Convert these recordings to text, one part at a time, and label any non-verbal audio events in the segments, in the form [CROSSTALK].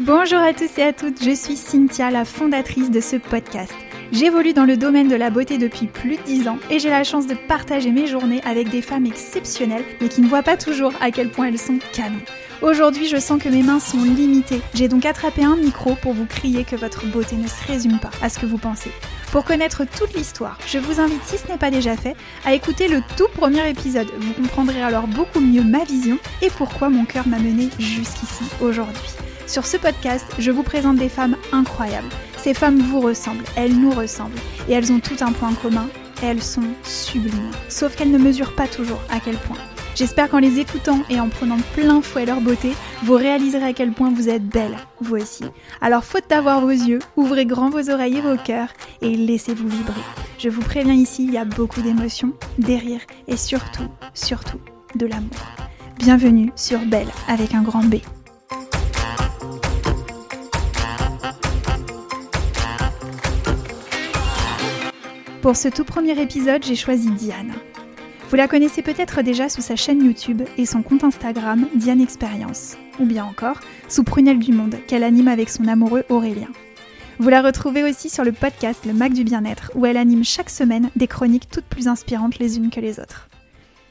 Bonjour à tous et à toutes, je suis Cynthia, la fondatrice de ce podcast. J'évolue dans le domaine de la beauté depuis plus de 10 ans et j'ai la chance de partager mes journées avec des femmes exceptionnelles mais qui ne voient pas toujours à quel point elles sont canons. Aujourd'hui, je sens que mes mains sont limitées. J'ai donc attrapé un micro pour vous crier que votre beauté ne se résume pas à ce que vous pensez. Pour connaître toute l'histoire, je vous invite, si ce n'est pas déjà fait, à écouter le tout premier épisode. Vous comprendrez alors beaucoup mieux ma vision et pourquoi mon cœur m'a mené jusqu'ici aujourd'hui. Sur ce podcast, je vous présente des femmes incroyables. Ces femmes vous ressemblent, elles nous ressemblent, et elles ont tout un point commun, elles sont sublimes. Sauf qu'elles ne mesurent pas toujours à quel point. J'espère qu'en les écoutant et en prenant plein fouet leur beauté, vous réaliserez à quel point vous êtes belle, vous aussi. Alors faute d'avoir vos yeux, ouvrez grand vos oreilles et vos cœurs et laissez-vous vibrer. Je vous préviens ici, il y a beaucoup d'émotions, des rires et surtout, surtout, de l'amour. Bienvenue sur Belle avec un grand B. Pour ce tout premier épisode, j'ai choisi Diane. Vous la connaissez peut-être déjà sous sa chaîne YouTube et son compte Instagram Diane Experience, ou bien encore sous Prunelle du Monde qu'elle anime avec son amoureux Aurélien. Vous la retrouvez aussi sur le podcast Le Mac du Bien-être où elle anime chaque semaine des chroniques toutes plus inspirantes les unes que les autres.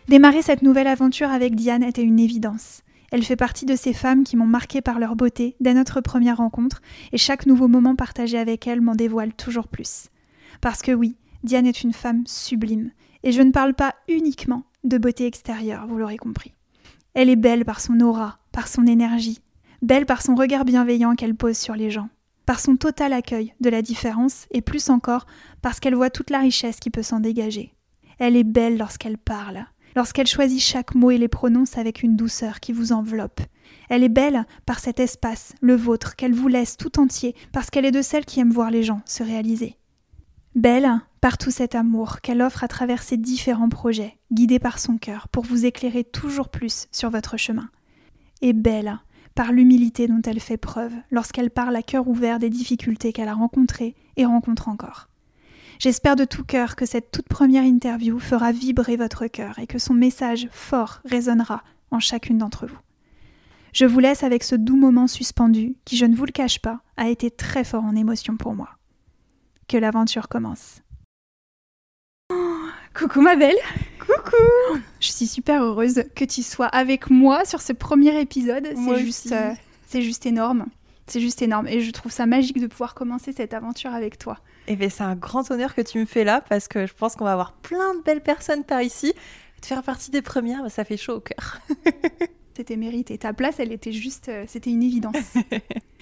Démarrer cette nouvelle aventure avec Diane était une évidence. Elle fait partie de ces femmes qui m'ont marqué par leur beauté dès notre première rencontre et chaque nouveau moment partagé avec elle m'en dévoile toujours plus. Parce que oui, Diane est une femme sublime, et je ne parle pas uniquement de beauté extérieure, vous l'aurez compris. Elle est belle par son aura, par son énergie, belle par son regard bienveillant qu'elle pose sur les gens, par son total accueil de la différence, et plus encore parce qu'elle voit toute la richesse qui peut s'en dégager. Elle est belle lorsqu'elle parle, lorsqu'elle choisit chaque mot et les prononce avec une douceur qui vous enveloppe. Elle est belle par cet espace, le vôtre, qu'elle vous laisse tout entier, parce qu'elle est de celles qui aiment voir les gens se réaliser. Belle par tout cet amour qu'elle offre à travers ses différents projets, guidés par son cœur, pour vous éclairer toujours plus sur votre chemin. Et belle par l'humilité dont elle fait preuve lorsqu'elle parle à cœur ouvert des difficultés qu'elle a rencontrées et rencontre encore. J'espère de tout cœur que cette toute première interview fera vibrer votre cœur et que son message fort résonnera en chacune d'entre vous. Je vous laisse avec ce doux moment suspendu qui, je ne vous le cache pas, a été très fort en émotion pour moi. Que l'aventure commence. Coucou ma belle Coucou Je suis super heureuse que tu sois avec moi sur ce premier épisode. C'est juste, euh, c'est juste énorme. C'est juste énorme. Et je trouve ça magique de pouvoir commencer cette aventure avec toi. Et eh bien c'est un grand honneur que tu me fais là parce que je pense qu'on va avoir plein de belles personnes par ici. De faire partie des premières, bah, ça fait chaud au cœur. [LAUGHS] C'était mérité. Ta place, elle était juste, euh, c'était une évidence. [LAUGHS]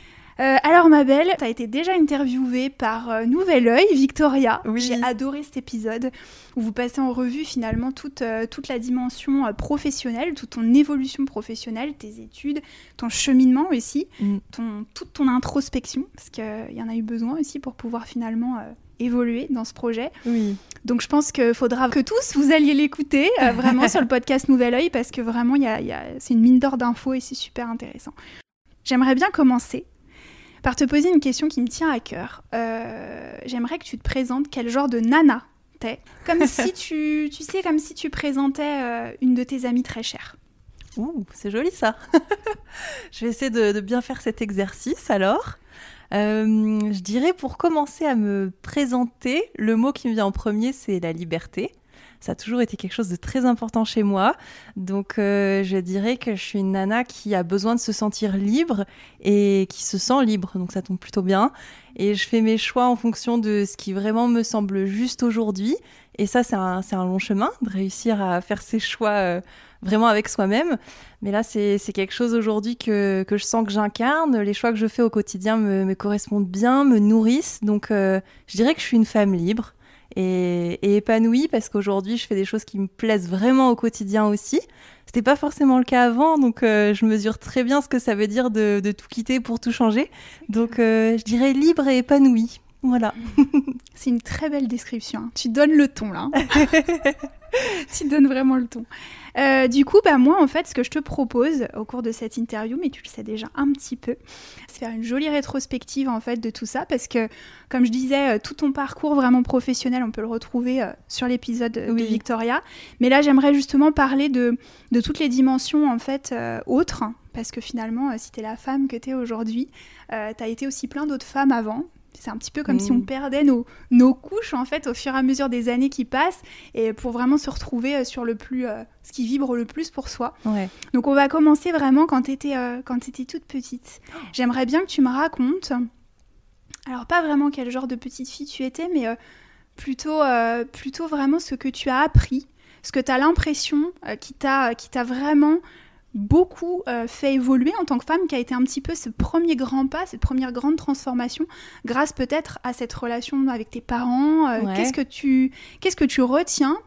Euh, alors ma belle, tu as été déjà interviewée par euh, Nouvel Oeil, Victoria. J'ai adoré cet épisode où vous passez en revue finalement toute, euh, toute la dimension professionnelle, toute ton évolution professionnelle, tes études, ton cheminement aussi, mm. ton, toute ton introspection, parce qu'il y en a eu besoin aussi pour pouvoir finalement évoluer dans ce projet. Oui. Donc je pense qu'il faudra que tous vous alliez l'écouter vraiment [LAUGHS] sur le podcast Nouvel Oeil parce que vraiment y a, y a, c'est une mine d'or d'infos et c'est super intéressant. J'aimerais bien commencer par te poser une question qui me tient à cœur. Euh, j'aimerais que tu te présentes quel genre de nana t'es, comme [LAUGHS] si tu, tu sais, comme si tu présentais euh, une de tes amies très chères. Ouh, c'est joli ça. [LAUGHS] je vais essayer de, bien faire cet exercice alors. Euh, je dirais pour commencer à me présenter, le mot qui me vient en premier, c'est la liberté ça a toujours été quelque chose de très important chez moi. Donc euh, je dirais que je suis une nana qui a besoin de se sentir libre et qui se sent libre. Donc ça tombe plutôt bien. Et je fais mes choix en fonction de ce qui vraiment me semble juste aujourd'hui. Et ça, c'est un, long chemin de réussir à faire ses choix euh, vraiment avec soi-même. Mais là, c'est quelque chose aujourd'hui que, je sens que j'incarne. Les choix que je fais au quotidien me, me correspondent bien, me nourrissent. Donc, euh, je dirais que je suis une femme libre et, épanouie parce qu'aujourd'hui je fais des choses qui me plaisent vraiment au quotidien aussi. C'était pas forcément le cas avant, donc euh, je mesure très bien ce que ça veut dire de, tout quitter pour tout changer. Donc euh, je dirais libre et épanouie. Voilà. [LAUGHS] C'est une très belle description. Hein. Tu donnes le ton là. [LAUGHS] tu donnes vraiment le ton. Euh, du coup, bah, moi, en fait, ce que je te propose au cours de cette interview, mais tu le sais déjà un petit peu, c'est faire une jolie rétrospective en fait de tout ça, parce que, comme je disais, euh, tout ton parcours vraiment professionnel, on peut le retrouver euh, sur l'épisode de Victoria. Mais là, j'aimerais justement parler de, de toutes les dimensions en fait autres, parce que finalement, si tu es la femme que tu es aujourd'hui, tu as été aussi plein d'autres femmes avant, c'est un petit peu comme si on mm. perdait nos, nos, couches en fait au fur et à mesure des années qui passent et pour vraiment se retrouver euh, sur le plus euh, ce qui vibre le plus pour soi. Donc on va commencer vraiment quand tu étais euh, étais toute petite. J'aimerais bien que tu me racontes alors pas vraiment quel genre de petite fille tu étais mais plutôt plutôt vraiment ce que tu as appris, ce que tu as l'impression qui t'a qui t'a vraiment beaucoup euh, fait évoluer en tant que femme, qui a été un petit peu ce premier grand pas, cette première grande transformation, grâce peut-être à cette relation avec tes parents. Euh, qu'est-ce que tu qu'est-ce que tu retiens?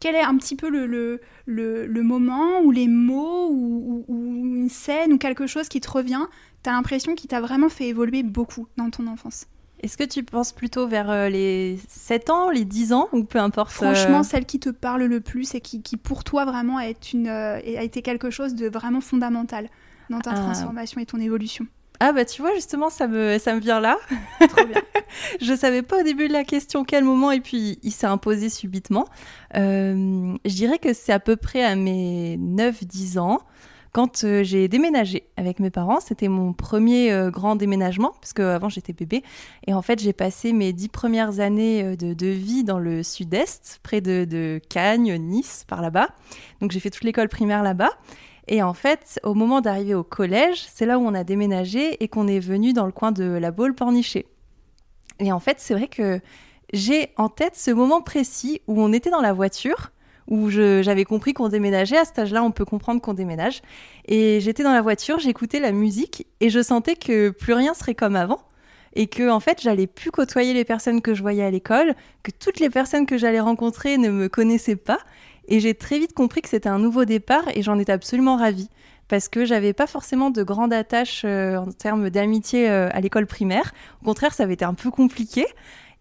Quel est un petit peu le, le, le, moment ou les mots ou, une scène ou quelque chose qui te revient? Tu as l'impression qu'il t'a vraiment fait évoluer beaucoup dans ton enfance? Est-ce que tu penses plutôt vers euh, les 7 ans, les 10 ans, ou peu importe Franchement, euh, celle qui te parle le plus et qui, pour toi vraiment est une, euh, a été quelque chose de vraiment fondamental dans ta ah. transformation et ton évolution. Ah bah tu vois justement ça me ça me vient là. [LAUGHS] Trop bien. je savais pas au début de la question quel moment et puis il s'est imposé subitement. je dirais que c'est à peu près à mes 9-10 ans quand euh, j'ai déménagé avec mes parents, c'était mon premier euh, grand déménagement, parce qu'avant j'étais bébé. Et en fait, j'ai passé mes dix premières années euh, de, vie dans le sud-est, près de, de Cagnes, Nice, par là-bas. Donc j'ai fait toute l'école primaire là-bas. Et en fait, au moment d'arriver au collège, c'est là où on a déménagé et qu'on est venu dans le coin de la Baule-Pornichet. Et en fait, c'est vrai que j'ai en tête ce moment précis où on était dans la voiture où j'avais compris qu'on déménageait. À cet âge-là, on peut comprendre qu'on déménage. Et j'étais dans la voiture, j'écoutais la musique et je sentais que plus rien serait comme avant. Et que, en fait, j'allais plus côtoyer les personnes que je voyais à l'école, que toutes les personnes que j'allais rencontrer ne me connaissaient pas. Et j'ai très vite compris que c'était un nouveau départ et j'en étais absolument ravie parce que j'avais pas forcément de grande attache euh, en termes d'amitié euh, à l'école primaire. Au contraire, ça avait été un peu compliqué.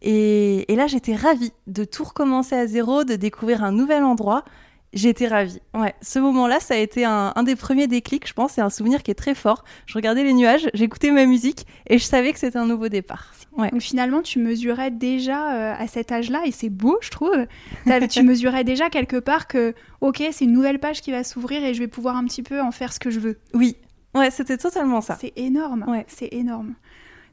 Et, là, j'étais ravie de tout recommencer à zéro, de découvrir un nouvel endroit. J'étais ravie. Ouais, ce moment-là, ça a été un, des premiers déclics, je pense. C'est un souvenir qui est très fort. Je regardais les nuages, j'écoutais ma musique et je savais que c'était un nouveau départ. Ouais. Donc finalement, tu mesurais déjà euh, à cet âge-là, et c'est beau, je trouve. tu mesurais déjà quelque part que, ok, c'est une nouvelle page qui va s'ouvrir et je vais pouvoir un petit peu en faire ce que je veux. Oui, ouais, c'était totalement ça. C'est énorme. Ouais. C'est énorme.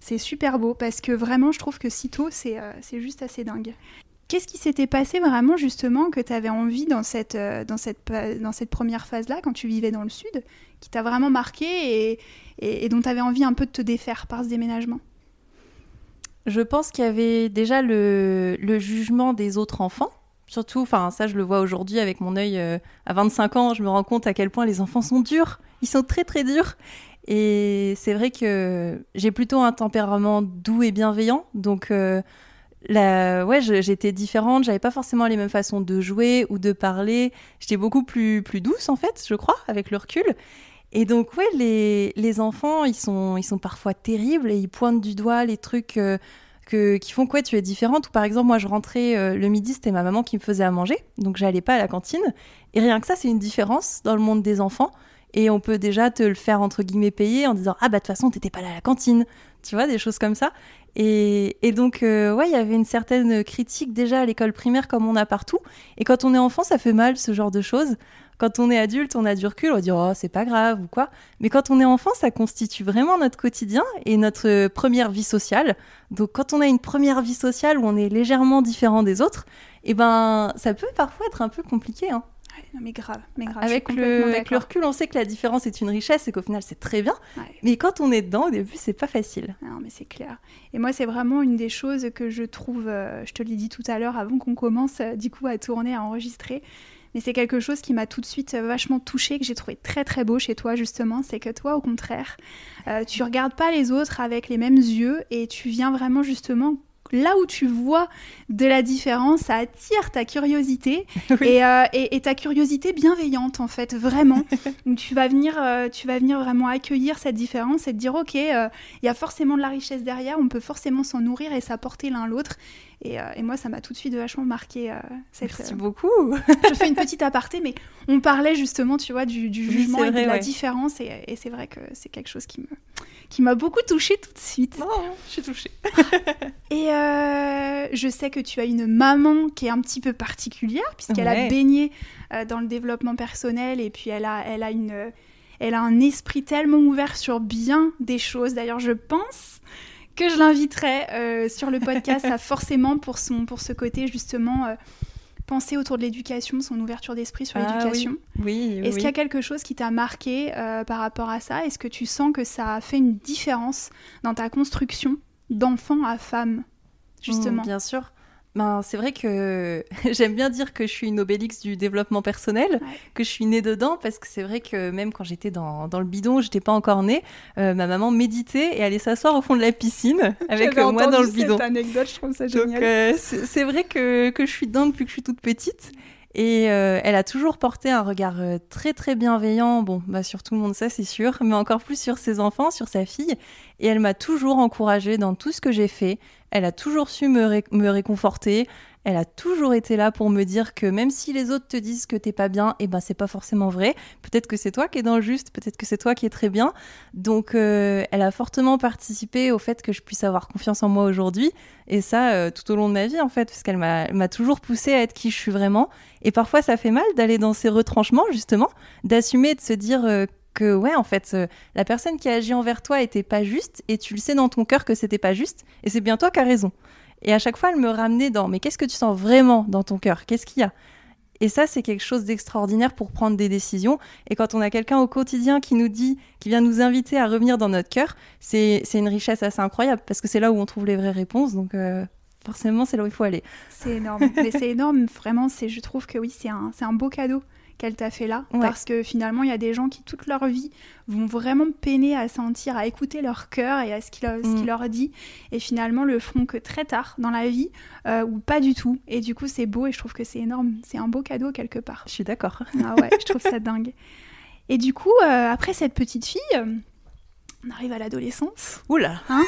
C'est super beau parce que vraiment, je trouve que sitôt, euh, c'est juste assez dingue. Qu'est-ce qui s'était passé vraiment justement que tu avais envie dans cette, euh, dans cette, première phase-là, quand tu vivais dans le sud, qui t'a vraiment marqué et, dont tu avais envie un peu de te défaire par ce déménagement? Je pense qu'il y avait déjà le, jugement des autres enfants. Surtout, ça je le vois aujourd'hui avec mon œil euh, à 25 ans, je me rends compte à quel point les enfants sont durs. Ils sont très très durs. Et c'est vrai que j'ai plutôt un tempérament doux et bienveillant. Donc, euh, ouais, j'étais différente. J'avais pas forcément les mêmes façons de jouer ou de parler. J'étais beaucoup plus, plus douce, en fait, je crois, avec le recul. Et donc, ouais, les, les enfants, ils sont, ils sont parfois terribles et ils pointent du doigt les trucs. Euh, que, qui font quoi tu es différente ou par exemple moi je rentrais euh, le midi c'était ma maman qui me faisait à manger donc j'allais pas à la cantine et rien que ça c'est une différence dans le monde des enfants et on peut déjà te le faire entre guillemets payer en disant ah bah de toute façon t'étais pas là à la cantine tu vois des choses comme ça. Et, et donc euh, ouais il y avait une certaine critique déjà à l'école primaire comme on a partout. Et quand on est enfant ça fait mal ce genre de choses. Quand on est adulte on a du recul on va oh c'est pas grave ou quoi mais quand on est enfant ça constitue vraiment notre quotidien et notre première vie sociale. Donc quand on a une première vie sociale où on est légèrement différent des autres et eh ben ça peut parfois être un peu compliqué hein non, mais grave, mais grave. Avec, le, recul, on sait que la différence est une richesse et qu'au final, c'est très bien. Mais quand on est dedans, au début, c'est pas facile. Non, mais c'est clair. Et moi, c'est vraiment une des choses que je trouve, euh, je te l'ai dit tout à l'heure, avant qu'on commence, euh, du coup, à tourner, à enregistrer. Mais c'est quelque chose qui m'a tout de suite euh, vachement touchée, que j'ai trouvé très très beau chez toi, justement. C'est que toi, au contraire, tu regardes pas les autres avec les mêmes yeux et tu viens vraiment, justement, là où tu vois de la différence, ça attire ta curiosité [LAUGHS] et, euh, et, et, ta curiosité bienveillante en fait, vraiment. [LAUGHS] Donc tu vas venir, euh, tu vas venir vraiment accueillir cette différence et te dire ok, euh, il y a forcément de la richesse derrière, on peut forcément s'en nourrir et s'apporter l'un l'autre. Et, euh, et, moi, ça m'a tout de suite vachement marqué. Euh, cette, Merci beaucoup. [LAUGHS] je fais une petite aparté, mais on parlait justement, tu vois, du, du jugement oui, et de la ouais. différence, et, et c'est vrai que c'est quelque chose qui me qui m'a beaucoup touchée tout de suite. Oh, je suis touchée. [LAUGHS] et euh, je sais que tu as une maman qui est un petit peu particulière puisqu'elle ouais. a baigné euh, dans le développement personnel et puis elle a, elle a une, elle a un esprit tellement ouvert sur bien des choses. D'ailleurs, je pense que je l'inviterai euh, sur le podcast, ça forcément pour son, pour ce côté justement euh, penser autour de l'éducation, son ouverture d'esprit sur ah, l'éducation. Oui, oui, Est-ce oui. qu'il y a quelque chose qui t'a marqué euh, par rapport à ça? Est-ce que tu sens que ça a fait une différence dans ta construction d'enfant à femme, justement? mmh, Bien sûr. Ben, c'est vrai que [LAUGHS] j'aime bien dire que je suis une obélix du développement personnel, ouais. que je suis née dedans, parce que c'est vrai que même quand j'étais dans, dans le bidon, j'étais pas encore née, euh, ma maman méditait et allait s'asseoir au fond de la piscine [LAUGHS] avec euh, moi dans le bidon. Cette anecdote, je trouve ça génial. Donc euh, c'est vrai que, que je suis dedans depuis que je suis toute petite. Et euh, elle a toujours porté un regard euh, très très bienveillant, bon, bah, sur tout le monde ça c'est sûr, mais encore plus sur ses enfants, sur sa fille. Et elle m'a toujours encouragée dans tout ce que j'ai fait. Elle a toujours su me, ré me réconforter. Elle a toujours été là pour me dire que même si les autres te disent que t'es pas bien, et eh ben c'est pas forcément vrai. Peut-être que c'est toi qui es dans le juste, peut-être que c'est toi qui es très bien. Donc euh, elle a fortement participé au fait que je puisse avoir confiance en moi aujourd'hui. Et ça euh, tout au long de ma vie en fait, parce qu'elle m'a toujours poussé à être qui je suis vraiment. Et parfois ça fait mal d'aller dans ces retranchements justement, d'assumer, de se dire euh, que ouais en fait euh, la personne qui a agi envers toi était pas juste et tu le sais dans ton cœur que c'était pas juste et c'est bien toi qui as raison. Et à chaque fois, elle me ramenait dans mais qu'est-ce que tu sens vraiment dans ton cœur? Qu'est-ce qu'il y a? Et ça, c'est quelque chose d'extraordinaire pour prendre des décisions. Et quand on a quelqu'un au quotidien qui nous dit, qui vient nous inviter à revenir dans notre cœur, c'est une richesse assez incroyable parce que c'est là où on trouve les vraies réponses. Donc euh, forcément, c'est là où il faut aller. C'est énorme. c'est énorme, vraiment. Je trouve que oui, c'est un, un beau cadeau qu'elle t'a fait là. Ouais. Parce que finalement, il y a des gens qui, toute leur vie, vont vraiment peiner à sentir, à écouter leur cœur et à ce qu'il mm. qu leur dit. Et finalement, le feront que très tard dans la vie, euh, ou pas du tout. Et du coup, c'est beau et je trouve que c'est énorme. C'est un beau cadeau quelque part. Je suis d'accord. Ah ouais, je trouve ça [LAUGHS] dingue. Et du coup, euh, après cette petite fille, on arrive à l'adolescence. Oula hein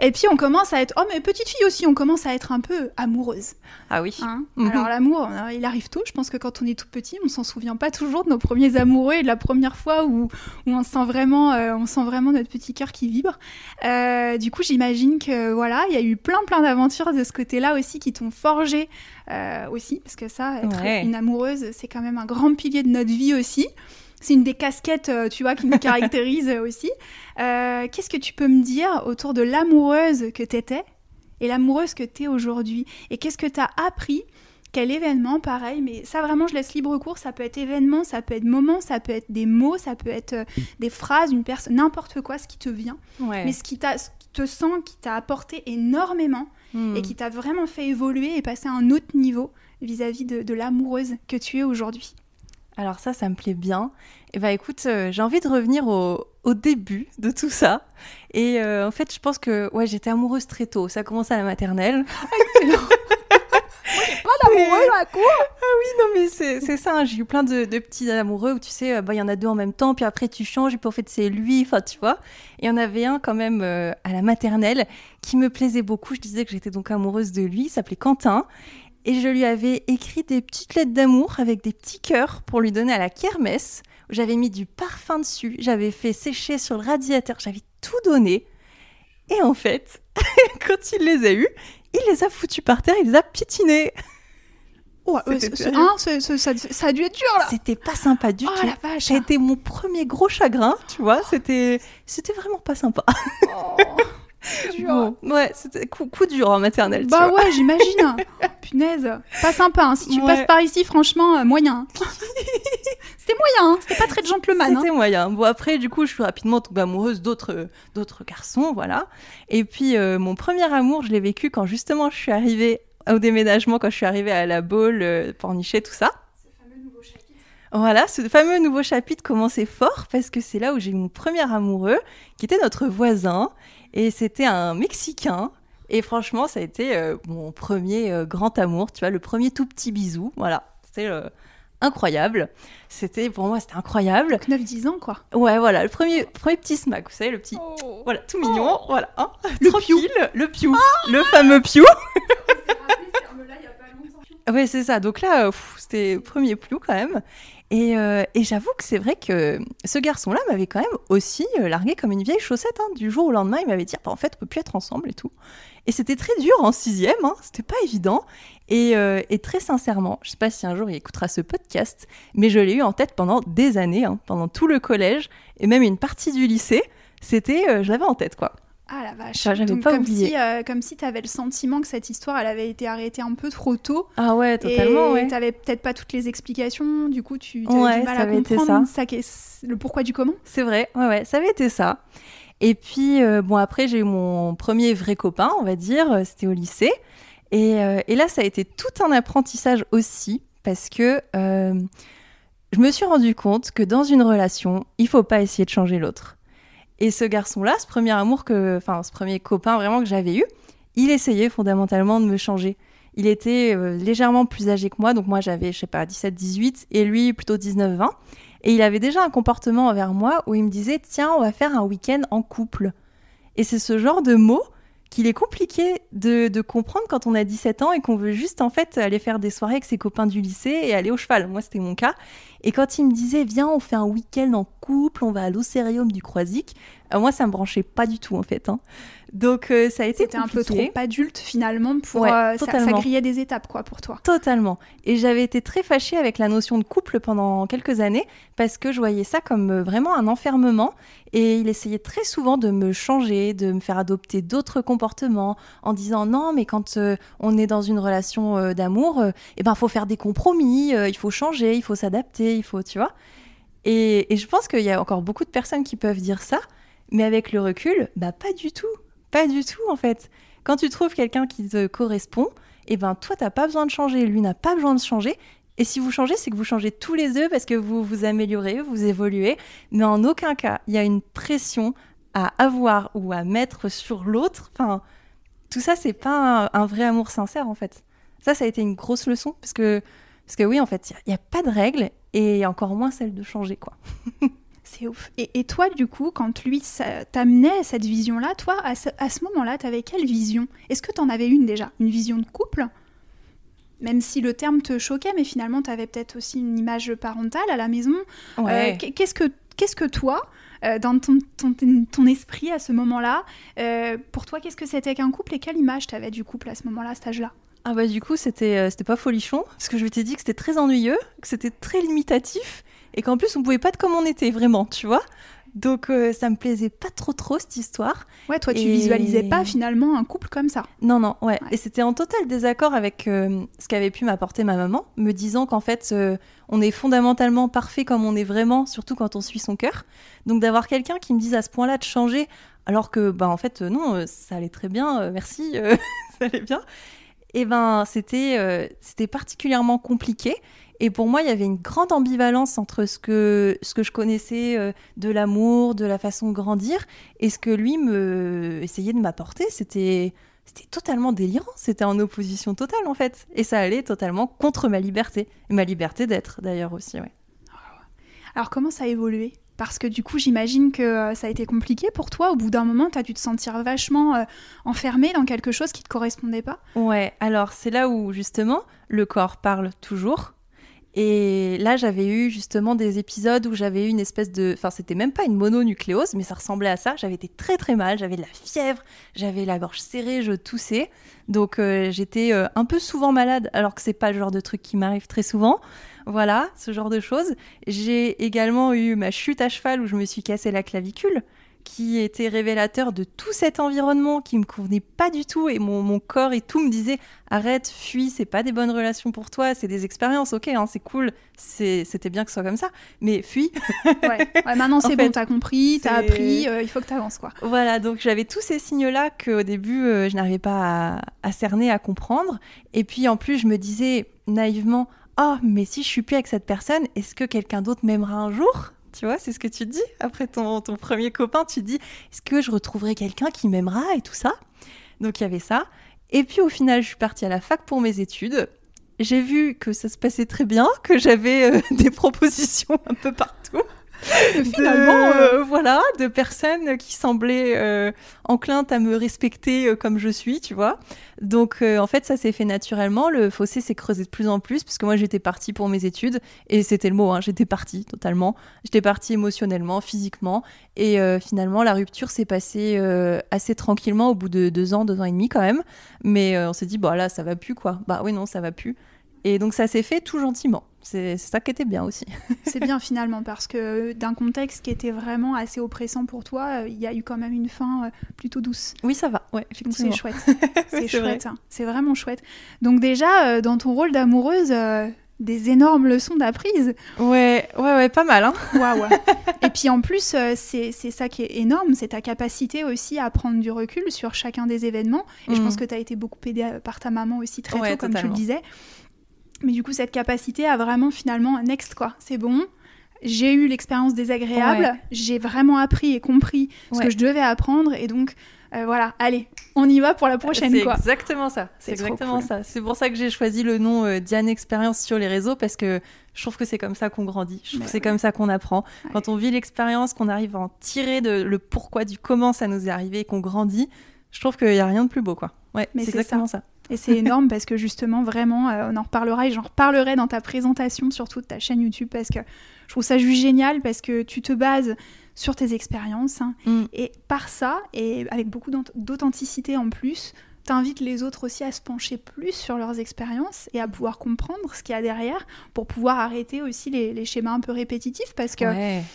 Et puis on commence à être... Oh mais petite fille aussi, on commence à être un peu amoureuse. Ah oui. Hein -hmm. Alors l'amour, il arrive tôt. Je pense que quand on est tout petit, on s'en souvient pas toujours de nos premiers amoureux et de la première fois où, où on, sent vraiment, euh, on sent vraiment notre petit cœur qui vibre. Euh, du coup, j'imagine que voilà, il y a eu plein plein d'aventures de ce côté-là aussi qui t'ont forgé euh, aussi. Parce que ça, être ouais. une amoureuse, c'est quand même un grand pilier de notre vie aussi c'est une des casquettes, euh, tu vois, qui nous caractérise aussi. Euh, Qu'est-ce que tu peux me dire autour de l'amoureuse que tu étais et l'amoureuse que tu es aujourd'hui? Et qu'est-ce que tu as appris quel événement, pareil, mais ça vraiment je laisse libre cours, ça peut être événement, ça peut être moment, ça peut être des mots, ça peut être euh, des phrases, une personne, n'importe quoi, ce qui te vient, ouais. mais ce qui, ce qui te sent, qui t'a apporté énormément Hmm. mmh. et qui t'a vraiment fait évoluer et passer à un autre niveau vis-à-vis -vis de, de l'amoureuse que tu es aujourd'hui. Alors ça, ça me plaît bien. Et bah écoute, euh, j'ai envie de revenir au, au, début de tout ça. Et euh, en fait, je pense que ouais, j'étais amoureuse très tôt. Ça a commencé à la maternelle. Excellent. [LAUGHS] pas d'amoureux la cour Ah oui, non mais c'est ça. Hein. J'ai eu plein de, de, petits amoureux où tu sais, bah il y en a deux en même temps, puis après tu changes, et puis en fait c'est lui, enfin tu vois. Et il y en avait un quand même euh, à la maternelle qui me plaisait beaucoup. Je disais que j'étais donc amoureuse de lui. Il s'appelait Quentin et je lui avais écrit des petites lettres d'amour avec des petits cœurs pour lui donner à la kermesse. J'avais mis du parfum dessus, j'avais fait sécher sur le radiateur, j'avais tout donné. Et en fait, [LAUGHS] quand il les a eus, il les a foutus par terre, il les a piétinés. Oh, euh, hein, ça, ça, a dû être dur là. C'était pas sympa du oh, tout. La vache. Ça a été mon premier gros chagrin, tu vois. C'était, c'était vraiment pas sympa. Oh. [LAUGHS] Bon, ouais, c'était coup, coup, dur en maternelle. Bah ouais, j'imagine. [LAUGHS] Punaise, pas sympa. Hein. Si tu ouais. passes par ici, franchement, euh, moyen. [LAUGHS] c'était moyen, hein. c'était pas très gentleman. C'était hein. moyen. Bon après, du coup, je suis rapidement tombée amoureuse d'autres, d'autres garçons, voilà. Et puis euh, mon premier amour, je l'ai vécu quand justement je suis arrivée au déménagement, quand je suis arrivée à la Baule, euh, Pornichet, tout ça. Voilà, ce fameux nouveau chapitre commençait fort parce que c'est là où j'ai eu mon premier amoureux, qui était notre voisin. Et c'était un Mexicain Et franchement, ça a été euh, mon premier euh, grand amour, tu vois, le premier tout petit bisou. Voilà, c'était euh, incroyable. C'était pour moi, c'était incroyable. 9-10 ans, quoi. Ouais, voilà, le premier, premier petit smack, vous savez, le petit. Oh. Voilà, tout mignon. Voilà, hein, tranquille, le piou, le fameux piou. Ouais, c'est ça. Donc là, c'était premier piou quand même. Et, euh, et j'avoue que c'est vrai que ce garçon-là m'avait quand même aussi euh, largué comme une vieille chaussette. hein. Du jour au lendemain, il m'avait dit bah, en fait, on peut plus être ensemble et tout. Et c'était très dur en sixième, hein. c'était pas évident. Et, euh, et très sincèrement, je sais pas si un jour il écoutera ce podcast, mais je l'ai eu en tête pendant des années, hein, pendant tout le collège et même une partie du lycée. C'était, je l'avais en tête quoi. Ah la vache. J'avais pas comme oublié. Si, euh, comme si tu avais le sentiment que cette histoire, elle avait été arrêtée un peu trop tôt. Ah ouais, totalement, et ouais. t'avais peut-être pas toutes les explications. Du coup, tu avais Ouais, du mal ça à comprendre ça. le pourquoi du comment. C'est vrai, ouais, ouais, ça avait été ça. Et puis, euh, bon, après, j'ai eu mon premier vrai copain, on va dire, euh, c'était au lycée. Et, euh, et là, ça a été tout un apprentissage aussi, parce que je me suis rendu compte que dans une relation, il faut pas essayer de changer l'autre. Et ce garçon-là, ce premier amour que, enfin, ce premier copain vraiment que j'avais eu, il essayait fondamentalement de me changer. Il était euh, légèrement plus âgé que moi, donc moi j'avais, je sais pas, 17, 18, et lui plutôt 19, 20. Et il avait déjà un comportement envers moi où il me disait Tiens, on va faire un week-end en couple. Et c'est ce genre de mots qu'il est compliqué de, de comprendre quand on a 17 ans et qu'on veut juste en fait aller faire des soirées avec ses copains du lycée et aller au cheval. Moi, c'était mon cas. Et quand il me disait Viens, on fait un week-end en couple, on va à l'Océarium du Croisic, moi, ça me branchait pas du tout en fait. hein. Donc, euh, ça a été C'était un peu trop adulte finalement pour. Ouais, euh, ça, ça grillait des étapes quoi pour toi. Totalement. Et j'avais été très fâchée avec la notion de couple pendant quelques années parce que je voyais ça comme euh, vraiment un enfermement et il essayait très souvent de me changer, de me faire adopter d'autres comportements en disant non mais quand euh, on est dans une relation euh, d'amour, euh, eh ben faut faire des compromis, euh, il faut changer, il faut s'adapter, il faut, tu vois. Et, et je pense qu'il y a encore beaucoup de personnes qui peuvent dire ça, mais avec le recul, bah pas du tout, pas du tout en fait. Quand tu trouves quelqu'un qui te correspond, eh ben toi t'as pas besoin de changer, lui n'a pas besoin de changer. Et si vous changez, c'est que vous changez tous les deux parce que vous vous améliorez, vous évoluez. Mais en aucun cas, il y a une pression à avoir ou à mettre sur l'autre. Enfin, tout ça, c'est pas un, vrai amour sincère en fait. Ça, ça a été une grosse leçon parce que, parce que oui, en fait, il n'y a, pas de règles et encore moins celle de changer quoi. [LAUGHS] C'est ouf. Et, et toi, du coup, quand lui t'amenait cette vision-là, toi, à ce, à ce moment-là, t'avais quelle vision? Est-ce que t'en avais une déjà? Une vision de couple? Même si le terme te choquait, mais finalement, t'avais peut-être aussi une image parentale à la maison. Euh, qu- qu'est-ce que qu'est-ce que toi, euh, dans ton, ton, ton esprit à ce moment-là, euh, pour toi, qu'est-ce que c'était qu'un couple et quelle image t'avais du couple à ce moment-là, à cet âge-là? Ah bah du coup c'était c'était pas folichon parce que je m'étais dit que c'était très ennuyeux, que c'était très limitatif et qu'en plus on pouvait pas être comme on était vraiment, tu vois. Donc euh, ça me plaisait pas trop trop cette histoire. Ouais, toi, tu Et- visualisais pas finalement un couple comme ça. Non non ouais. Ouais. Et c'était en total désaccord avec euh, ce qu'avait pu m'apporter ma maman, me disant qu'en fait euh, on est fondamentalement parfait comme on est vraiment, surtout quand on suit son cœur. Donc d'avoir quelqu'un qui me dise à ce point-là de changer, alors que bah en fait euh, non ça allait très bien, merci, [LAUGHS] ça allait bien. Et ben c'était c'était particulièrement compliqué. Et pour moi, il y avait une grande ambivalence entre ce que, ce que je connaissais euh, de l'amour, de la façon de grandir, et ce que lui me essayait de m'apporter. C'était, c'était totalement délirant. C'était en opposition totale, en fait. Et ça allait totalement contre ma liberté. Et ma liberté d'être, d'ailleurs, aussi, ouais. Alors comment ça a évolué? Parce que du coup, j'imagine que euh, ça a été compliqué pour toi. Au bout d'un moment, tu as dû te sentir vachement euh, enfermé dans quelque chose qui te correspondait pas? Ouais, alors c'est là où, justement, le corps parle toujours. Et là, j'avais eu justement des épisodes où j'avais eu une espèce de... Enfin, c'était même pas une mononucléose, mais ça ressemblait à ça. J'avais été très très mal, j'avais de la fièvre, j'avais la gorge serrée, je toussais. Donc euh, j'étais euh, un peu souvent malade, alors que c'est pas le genre de truc qui m'arrive très souvent. Voilà, ce genre de choses. J'ai également eu ma chute à cheval où je me suis cassé la clavicule qui était révélateur de tout cet environnement qui me convenait pas du tout et mon, mon corps et tout me disait arrête, fuis, c'est pas des bonnes relations pour toi, c'est des expériences, ok, hein, c'est cool, c'était bien que ce soit comme ça, mais fuis. Ouais, Ouais, [LAUGHS] maintenant c'est bon, t'as compris, t'as appris, euh, il faut que t'avances quoi. Voilà, donc j'avais tous ces signes-là qu'au début euh, je n'arrivais pas à, à cerner, à comprendre, et puis en plus je me disais naïvement oh mais si je suis plus avec cette personne, est-ce que quelqu'un d'autre m'aimera un jour? Tu vois, c'est ce que tu dis après ton, ton premier copain. Tu dis, est-ce que je retrouverai quelqu'un qui m'aimera et tout ça? Donc il y avait ça. Et puis au final, je suis partie à la fac pour mes études. J'ai vu que ça se passait très bien, que j'avais euh, [LAUGHS] des propositions un peu partout. [LAUGHS] finalement, euh, voilà, de personnes qui semblaient euh, enclines à me respecter euh, comme je suis, tu vois. Donc, en fait, ça s'est fait naturellement. Le fossé s'est creusé de plus en plus, puisque moi, j'étais partie pour mes études, et c'était le mot, hein, j'étais partie totalement. J'étais partie émotionnellement, physiquement, et finalement, la rupture s'est passée assez tranquillement au bout de deux ans, deux ans et demi quand même. Mais on s'est dit, bon, là, ça va plus, quoi. Bah oui, non, ça va plus. Et donc, ça s'est fait tout gentiment. C'est ça qui était bien aussi. [LAUGHS] c'est bien finalement parce que d'un contexte qui était vraiment assez oppressant pour toi, euh, il y a eu quand même une fin euh, plutôt douce. Oui, ça va. Ouais, c'est chouette. [LAUGHS] c'est chouette. Hein. C'est vraiment chouette. Donc déjà, euh, dans ton rôle d'amoureuse, des énormes leçons d'apprise. Ouais, ouais, ouais, pas mal. Hein ouais, [LAUGHS] ouais. Et puis en plus, c'est ça qui est énorme, c'est ta capacité aussi à prendre du recul sur chacun des événements. Et je pense mm. que tu as été beaucoup aidée par ta maman aussi très tôt, comme tu le disais. Mais du coup, cette capacité à vraiment finalement, next quoi, c'est bon. J'ai eu l'expérience désagréable, j'ai vraiment appris et compris ce que je devais apprendre et donc euh, voilà, allez, on y va pour la prochaine. C'est exactement ça. C'est exactement ça. C'est pour ça que j'ai choisi le nom euh, Diane Expérience sur les réseaux parce que je trouve que c'est comme ça qu'on grandit. Je trouve que c'est comme ça qu'on apprend. Quand on vit l'expérience, qu'on arrive à en tirer de, le pourquoi du comment ça nous est arrivé et qu'on grandit, je trouve qu'il n'y a rien de plus beau quoi. Ouais, c'est exactement ça. Et c'est énorme parce que justement, vraiment, euh, on en reparlera et j'en reparlerai dans ta présentation, surtout de ta chaîne YouTube, parce que je trouve ça juste génial parce que tu te bases sur tes expériences hein, mm. et par ça, et avec beaucoup d'authenticité en plus, t'invites les autres aussi à se pencher plus sur leurs expériences et à pouvoir comprendre ce qu'il y a derrière pour pouvoir arrêter aussi les, schémas un peu répétitifs parce que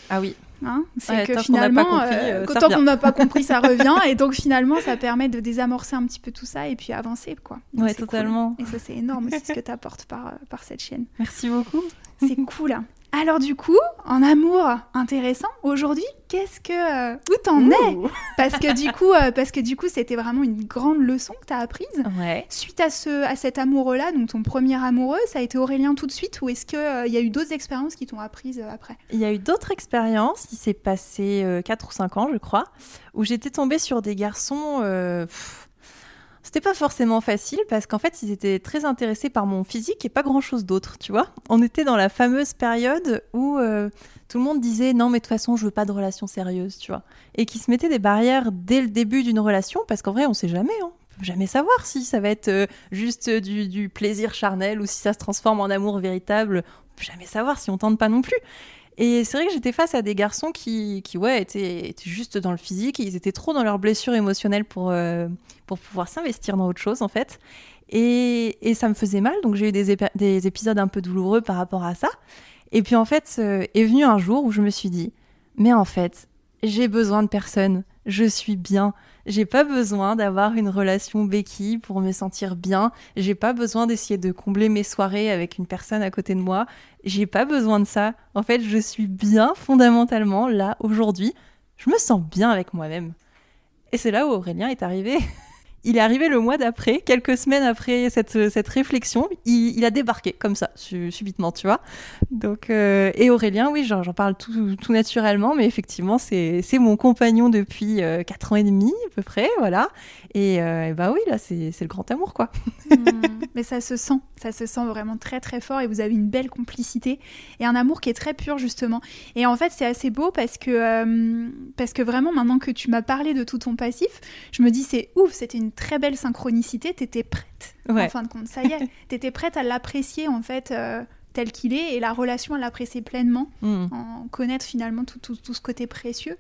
ah oui. hein, c'est que finalement euh, euh, tant qu'on n'a pas compris ça [LAUGHS] revient et donc finalement ça permet de désamorcer un petit peu tout ça et puis avancer quoi. Ouais totalement. Et ça c'est énorme aussi ce que tu apportes par, par cette chaîne. Merci beaucoup. C'est cool alors du coup, en amour intéressant, aujourd'hui, qu'est-ce que euh, où t'en es? Parce que du coup, euh, parce que du coup, c'était vraiment une grande leçon que t'as apprise. Suite à ce à cet amoureux-là, donc ton premier amoureux, ça a été Aurélien tout de suite, ou est-ce que euh, il y a eu d'autres expériences qui t'ont apprise après? Il y a eu d'autres expériences. Il s'est passé 4 ou 5 ans, je crois, où j'étais tombée sur des garçons. C'était pas forcément facile parce qu'en fait, ils étaient très intéressés par mon physique et pas grand chose d'autre, tu vois. On était dans la fameuse période où euh, tout le monde disait non, mais de toute façon, je veux pas de relation sérieuse, tu vois. Et qui se mettaient des barrières dès le début d'une relation parce qu'en vrai, on sait jamais, hein. Jamais savoir si ça va être euh, juste du, plaisir charnel ou si ça se transforme en amour véritable. On peut jamais savoir si on tente pas non plus. Et c'est vrai que j'étais face à des garçons qui, qui ouais, étaient, juste dans le physique, ils étaient trop dans leurs blessures émotionnelles pour, euh, pour pouvoir s'investir dans autre chose, en fait. Et, et ça me faisait mal, donc j'ai eu des, des, épisodes un peu douloureux par rapport à ça. Et puis en fait, euh, est venu un jour où je me suis dit, mais en fait, j'ai besoin de personne, je suis bien, j'ai pas besoin d'avoir une relation béquille pour me sentir bien. J'ai pas besoin d'essayer de combler mes soirées avec une personne à côté de moi. J'ai pas besoin de ça. En fait, je suis bien fondamentalement là aujourd'hui. Je me sens bien avec moi-même. Et c'est là où Aurélien est arrivé. [LAUGHS] il est arrivé le mois d'après, quelques semaines après cette, cette réflexion, il, a débarqué comme ça, subitement, tu vois. Donc, euh, et Aurélien, oui, j'en parle tout, tout, naturellement, mais effectivement, c'est mon compagnon depuis euh, 4 ans et demi, à peu près, voilà. Et, euh, bah oui, là, c'est le grand amour, quoi. Hmm. mais ça se sent, ça se sent vraiment très très fort et vous avez une belle complicité et un amour qui est très pur, justement. Et en fait, c'est assez beau parce que, euh, parce que vraiment, maintenant que tu m'as parlé de tout ton passif, je me dis, c'est ouf, c'était une très belle synchronicité, t'étais prête, en fin de compte, ça y est, [LAUGHS] t'étais prête à l'apprécier en fait euh, tel qu'il est et la relation à l'apprécier pleinement, mm. en connaître finalement tout, tout, tout, ce côté précieux.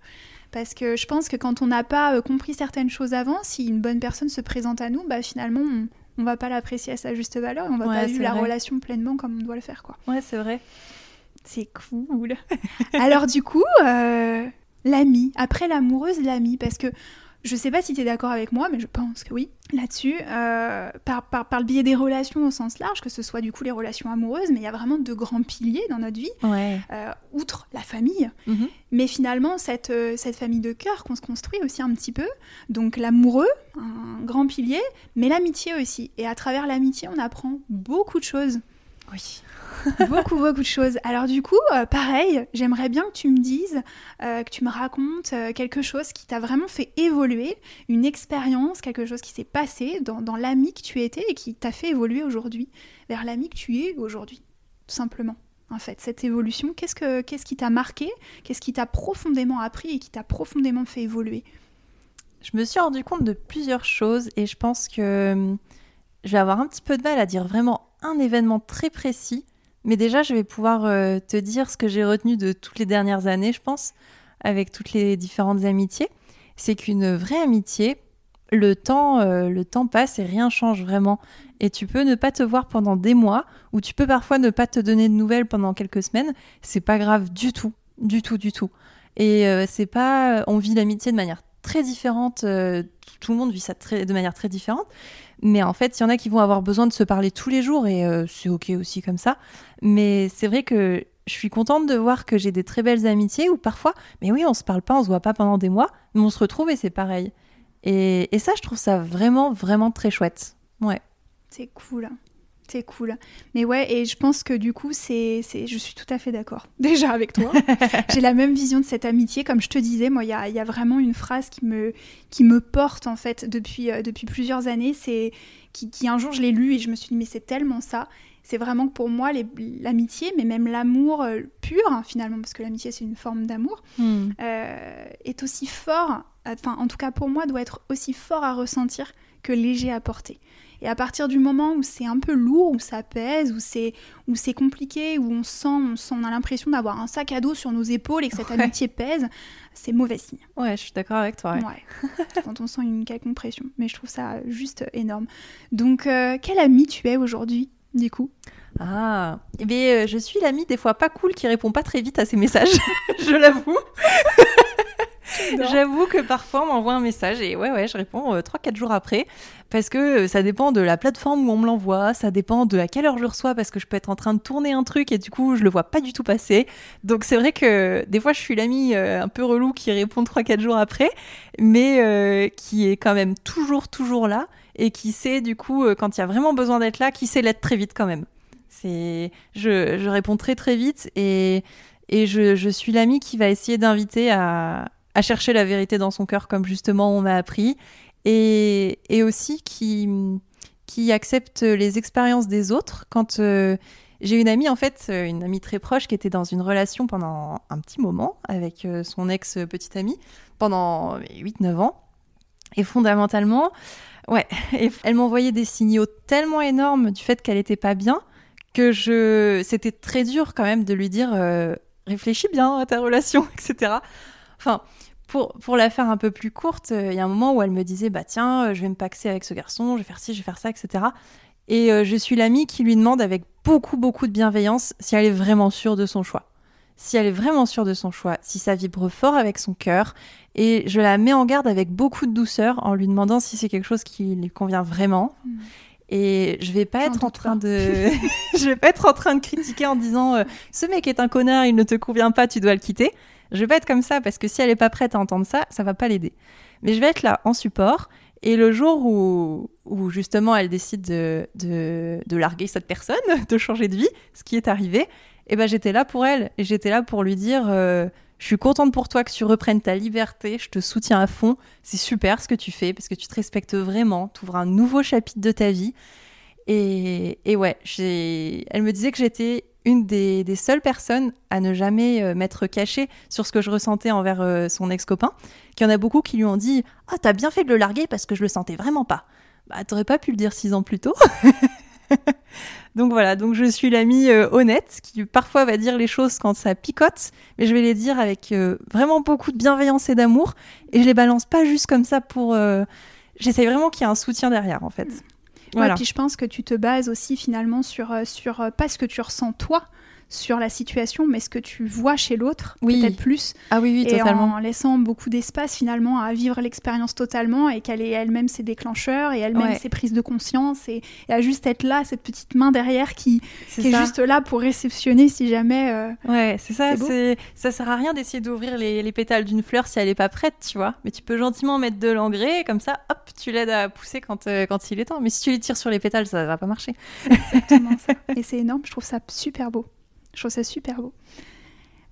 Parce que je pense que quand on n'a pas euh, compris certaines choses avant, si une bonne personne se présente à nous, bah finalement on, on va pas l'apprécier à sa juste valeur et on va pas vivre la relation pleinement comme on doit le faire quoi. Ouais, c'est vrai. C'est cool. [LAUGHS] Alors du coup, euh, l'ami, après l'amoureuse, l'ami, parce que je sais pas si tu es d'accord avec moi, mais je pense que oui, là-dessus, euh, par, par, par, le biais des relations au sens large, que ce soit du coup les relations amoureuses, mais il y a vraiment de grands piliers dans notre vie, euh, outre la famille, mhm. mais finalement cette, euh, cette famille de cœur qu'on se construit aussi un petit peu, donc l'amoureux, un grand pilier, mais l'amitié aussi, et à travers l'amitié, on apprend beaucoup de choses Oui. [LAUGHS] beaucoup, beaucoup de choses. Alors du coup, euh, pareil, j'aimerais bien que tu me dises, euh, que tu me racontes euh, quelque chose qui t'a vraiment fait évoluer, une expérience, quelque chose qui s'est passé dans, dans l'ami que tu étais et qui t'a fait évoluer aujourd'hui, vers l'ami que tu es aujourd'hui, tout simplement. En fait, cette évolution, qu'est-ce, que, qu'est-ce qui t'a marqué, qu'est-ce qui t'a profondément appris et qui t'a profondément fait évoluer? Je me suis rendu compte de plusieurs choses et je pense que hum, je vais avoir un petit peu de mal à dire vraiment un événement très précis mais déjà, je vais pouvoir euh, te dire ce que j'ai retenu de toutes les dernières années, je pense, avec toutes les différentes amitiés. C'est qu'une vraie amitié, le temps, euh, le temps passe et rien change vraiment. Et tu peux ne pas te voir pendant des mois, ou tu peux parfois ne pas te donner de nouvelles pendant quelques semaines. C'est pas grave du tout, du tout, du tout. Et euh, c'est pas, on vit l'amitié de manière très différente. Tout le monde vit ça de manière très différente. Mais en fait, il y en a qui vont avoir besoin de se parler tous les jours et euh, c'est ok aussi comme ça. Mais c'est vrai que je suis contente de voir que j'ai des très belles amitiés où parfois, mais oui, on se parle pas, on se voit pas pendant des mois, mais on se retrouve et c'est pareil. Et, et ça, je trouve ça vraiment, vraiment très chouette. Ouais. C'est cool. C'est cool. Mais ouais, et je pense que du coup, c'est, c'est, je suis tout à fait d'accord. [LAUGHS] Déjà avec toi. [LAUGHS] J'ai la même vision de cette amitié. Comme je te disais, moi, il y a, y a, vraiment une phrase qui me, qui me porte, en fait, depuis, euh, depuis plusieurs années. C'est qui, qui, un jour, je l'ai lu et je me suis dit, mais c'est tellement ça. C'est vraiment que pour moi, l'amitié, mais même l'amour euh, pur, hein, finalement, parce que l'amitié, c'est une forme d'amour, hmm. euh, est aussi fort, enfin, en tout cas pour moi, doit être aussi fort à ressentir que léger à porter. Et à partir du moment où c'est un peu lourd, où ça pèse, où c'est où c'est compliqué, où on sent, on, sent, on a l'impression d'avoir un sac à dos sur nos épaules et que cette amitié pèse, c'est mauvais signe. Ouais, je suis d'accord avec toi. Ouais. [LAUGHS] Quand on sent une quelconque pression. Mais je trouve ça juste énorme. Donc, euh, quel ami tu es aujourd'hui, du coup? Ah, eh bien, euh, je suis l'ami des fois pas cool qui répond pas très vite à ses messages, [LAUGHS] je l'avoue. [LAUGHS] J'avoue que parfois on m'envoie un message et ouais ouais je réponds 3-4 euh, jours après parce que euh, ça dépend de la plateforme où on me l'envoie, ça dépend de à quelle heure je reçois parce que je peux être en train de tourner un truc et du coup je le vois pas du tout passer. Donc c'est vrai que des fois je suis l'ami euh, un peu relou qui répond 3-4 jours après mais qui est quand même toujours toujours là et qui sait du coup quand il y a vraiment besoin d'être là, qui sait l'être très vite quand même. C'est je, je réponds très très vite et et je, je suis l'ami qui va essayer d'inviter à, chercher la vérité dans son cœur, comme justement on m'a appris, et, et, aussi qui, qui accepte les expériences des autres. Quand euh, j'ai une amie, en fait, euh, une amie très proche, qui était dans une relation pendant un petit moment avec euh, son ex-petite amie, pendant 8-9 ans, et fondamentalement, ouais, [LAUGHS] elle m'envoyait des signaux tellement énormes du fait qu'elle n'était pas bien que je, c'était très dur quand même de lui dire réfléchis bien à ta relation, [LAUGHS] etc. Enfin, pour, pour la faire un peu plus courte, euh, il y a un moment où elle me disait Bah tiens, euh, je vais me paxer avec ce garçon, je vais faire ci, je vais faire ça, etc. Et euh, je suis l'amie qui lui demande avec beaucoup, beaucoup de bienveillance si elle est vraiment sûre de son choix. Si elle est vraiment sûre de son choix, si ça vibre fort avec son cœur. Et je la mets en garde avec beaucoup de douceur en lui demandant si c'est quelque chose qui lui convient vraiment. Mm. Et je vais pas être en train de, [LAUGHS] [LAUGHS] je vais pas être en train de critiquer en disant ce mec est un connard, il ne te convient pas, tu dois le quitter. Je vais pas être comme ça parce que si elle est pas prête à entendre ça, ça va pas l'aider. Mais je vais être là en support. Et le jour où, justement elle décide de, de, de, larguer cette personne, [LAUGHS] de changer de vie, ce qui est arrivé, eh ben j'étais là pour elle et j'étais là pour lui dire euh, je suis contente pour toi que tu reprennes ta liberté, je te soutiens à fond, c'est super ce que tu fais parce que tu te respectes vraiment, tu ouvres un nouveau chapitre de ta vie. Et, et ouais, elle me disait que j'étais une des, seules personnes à ne jamais euh, m'être cachée sur ce que je ressentais envers euh, son ex-copain, qu'il y en a beaucoup qui lui ont dit Ah, t'as bien fait de le larguer parce que je le sentais vraiment pas. Bah, t'aurais pas pu le dire six ans plus tôt. [LAUGHS] donc voilà, donc je suis l'amie euh, honnête qui parfois va dire les choses quand ça picote, mais je vais les dire avec vraiment beaucoup de bienveillance et d'amour, et je les balance pas juste comme ça pour. J'essaye vraiment qu'il y ait un soutien derrière en fait. Voilà. puis je pense que tu te bases aussi finalement sur, euh, sur euh, pas ce que tu ressens toi, sur la situation, mais ce que tu vois chez l'autre, Oui. peut-être plus. Ah oui, oui, et totalement. en laissant beaucoup d'espace finalement à vivre l'expérience totalement et qu'elle ait elle-même ses déclencheurs et elle-même Ouais. ses prises de conscience et, et à juste être là, cette petite main derrière qui, est juste là pour réceptionner si jamais. euh, Ouais, c'est ça. C'est ça sert à rien d'essayer d'ouvrir les, les pétales d'une fleur si elle est pas prête, tu vois. Mais tu peux gentiment mettre de l'engrais, et comme ça, hop, tu l'aides à pousser quand, euh, quand il est temps. Mais si tu les tires sur les pétales, ça va pas marcher. exactement ça. Et c'est énorme, je trouve ça super beau. Je trouve ça super beau.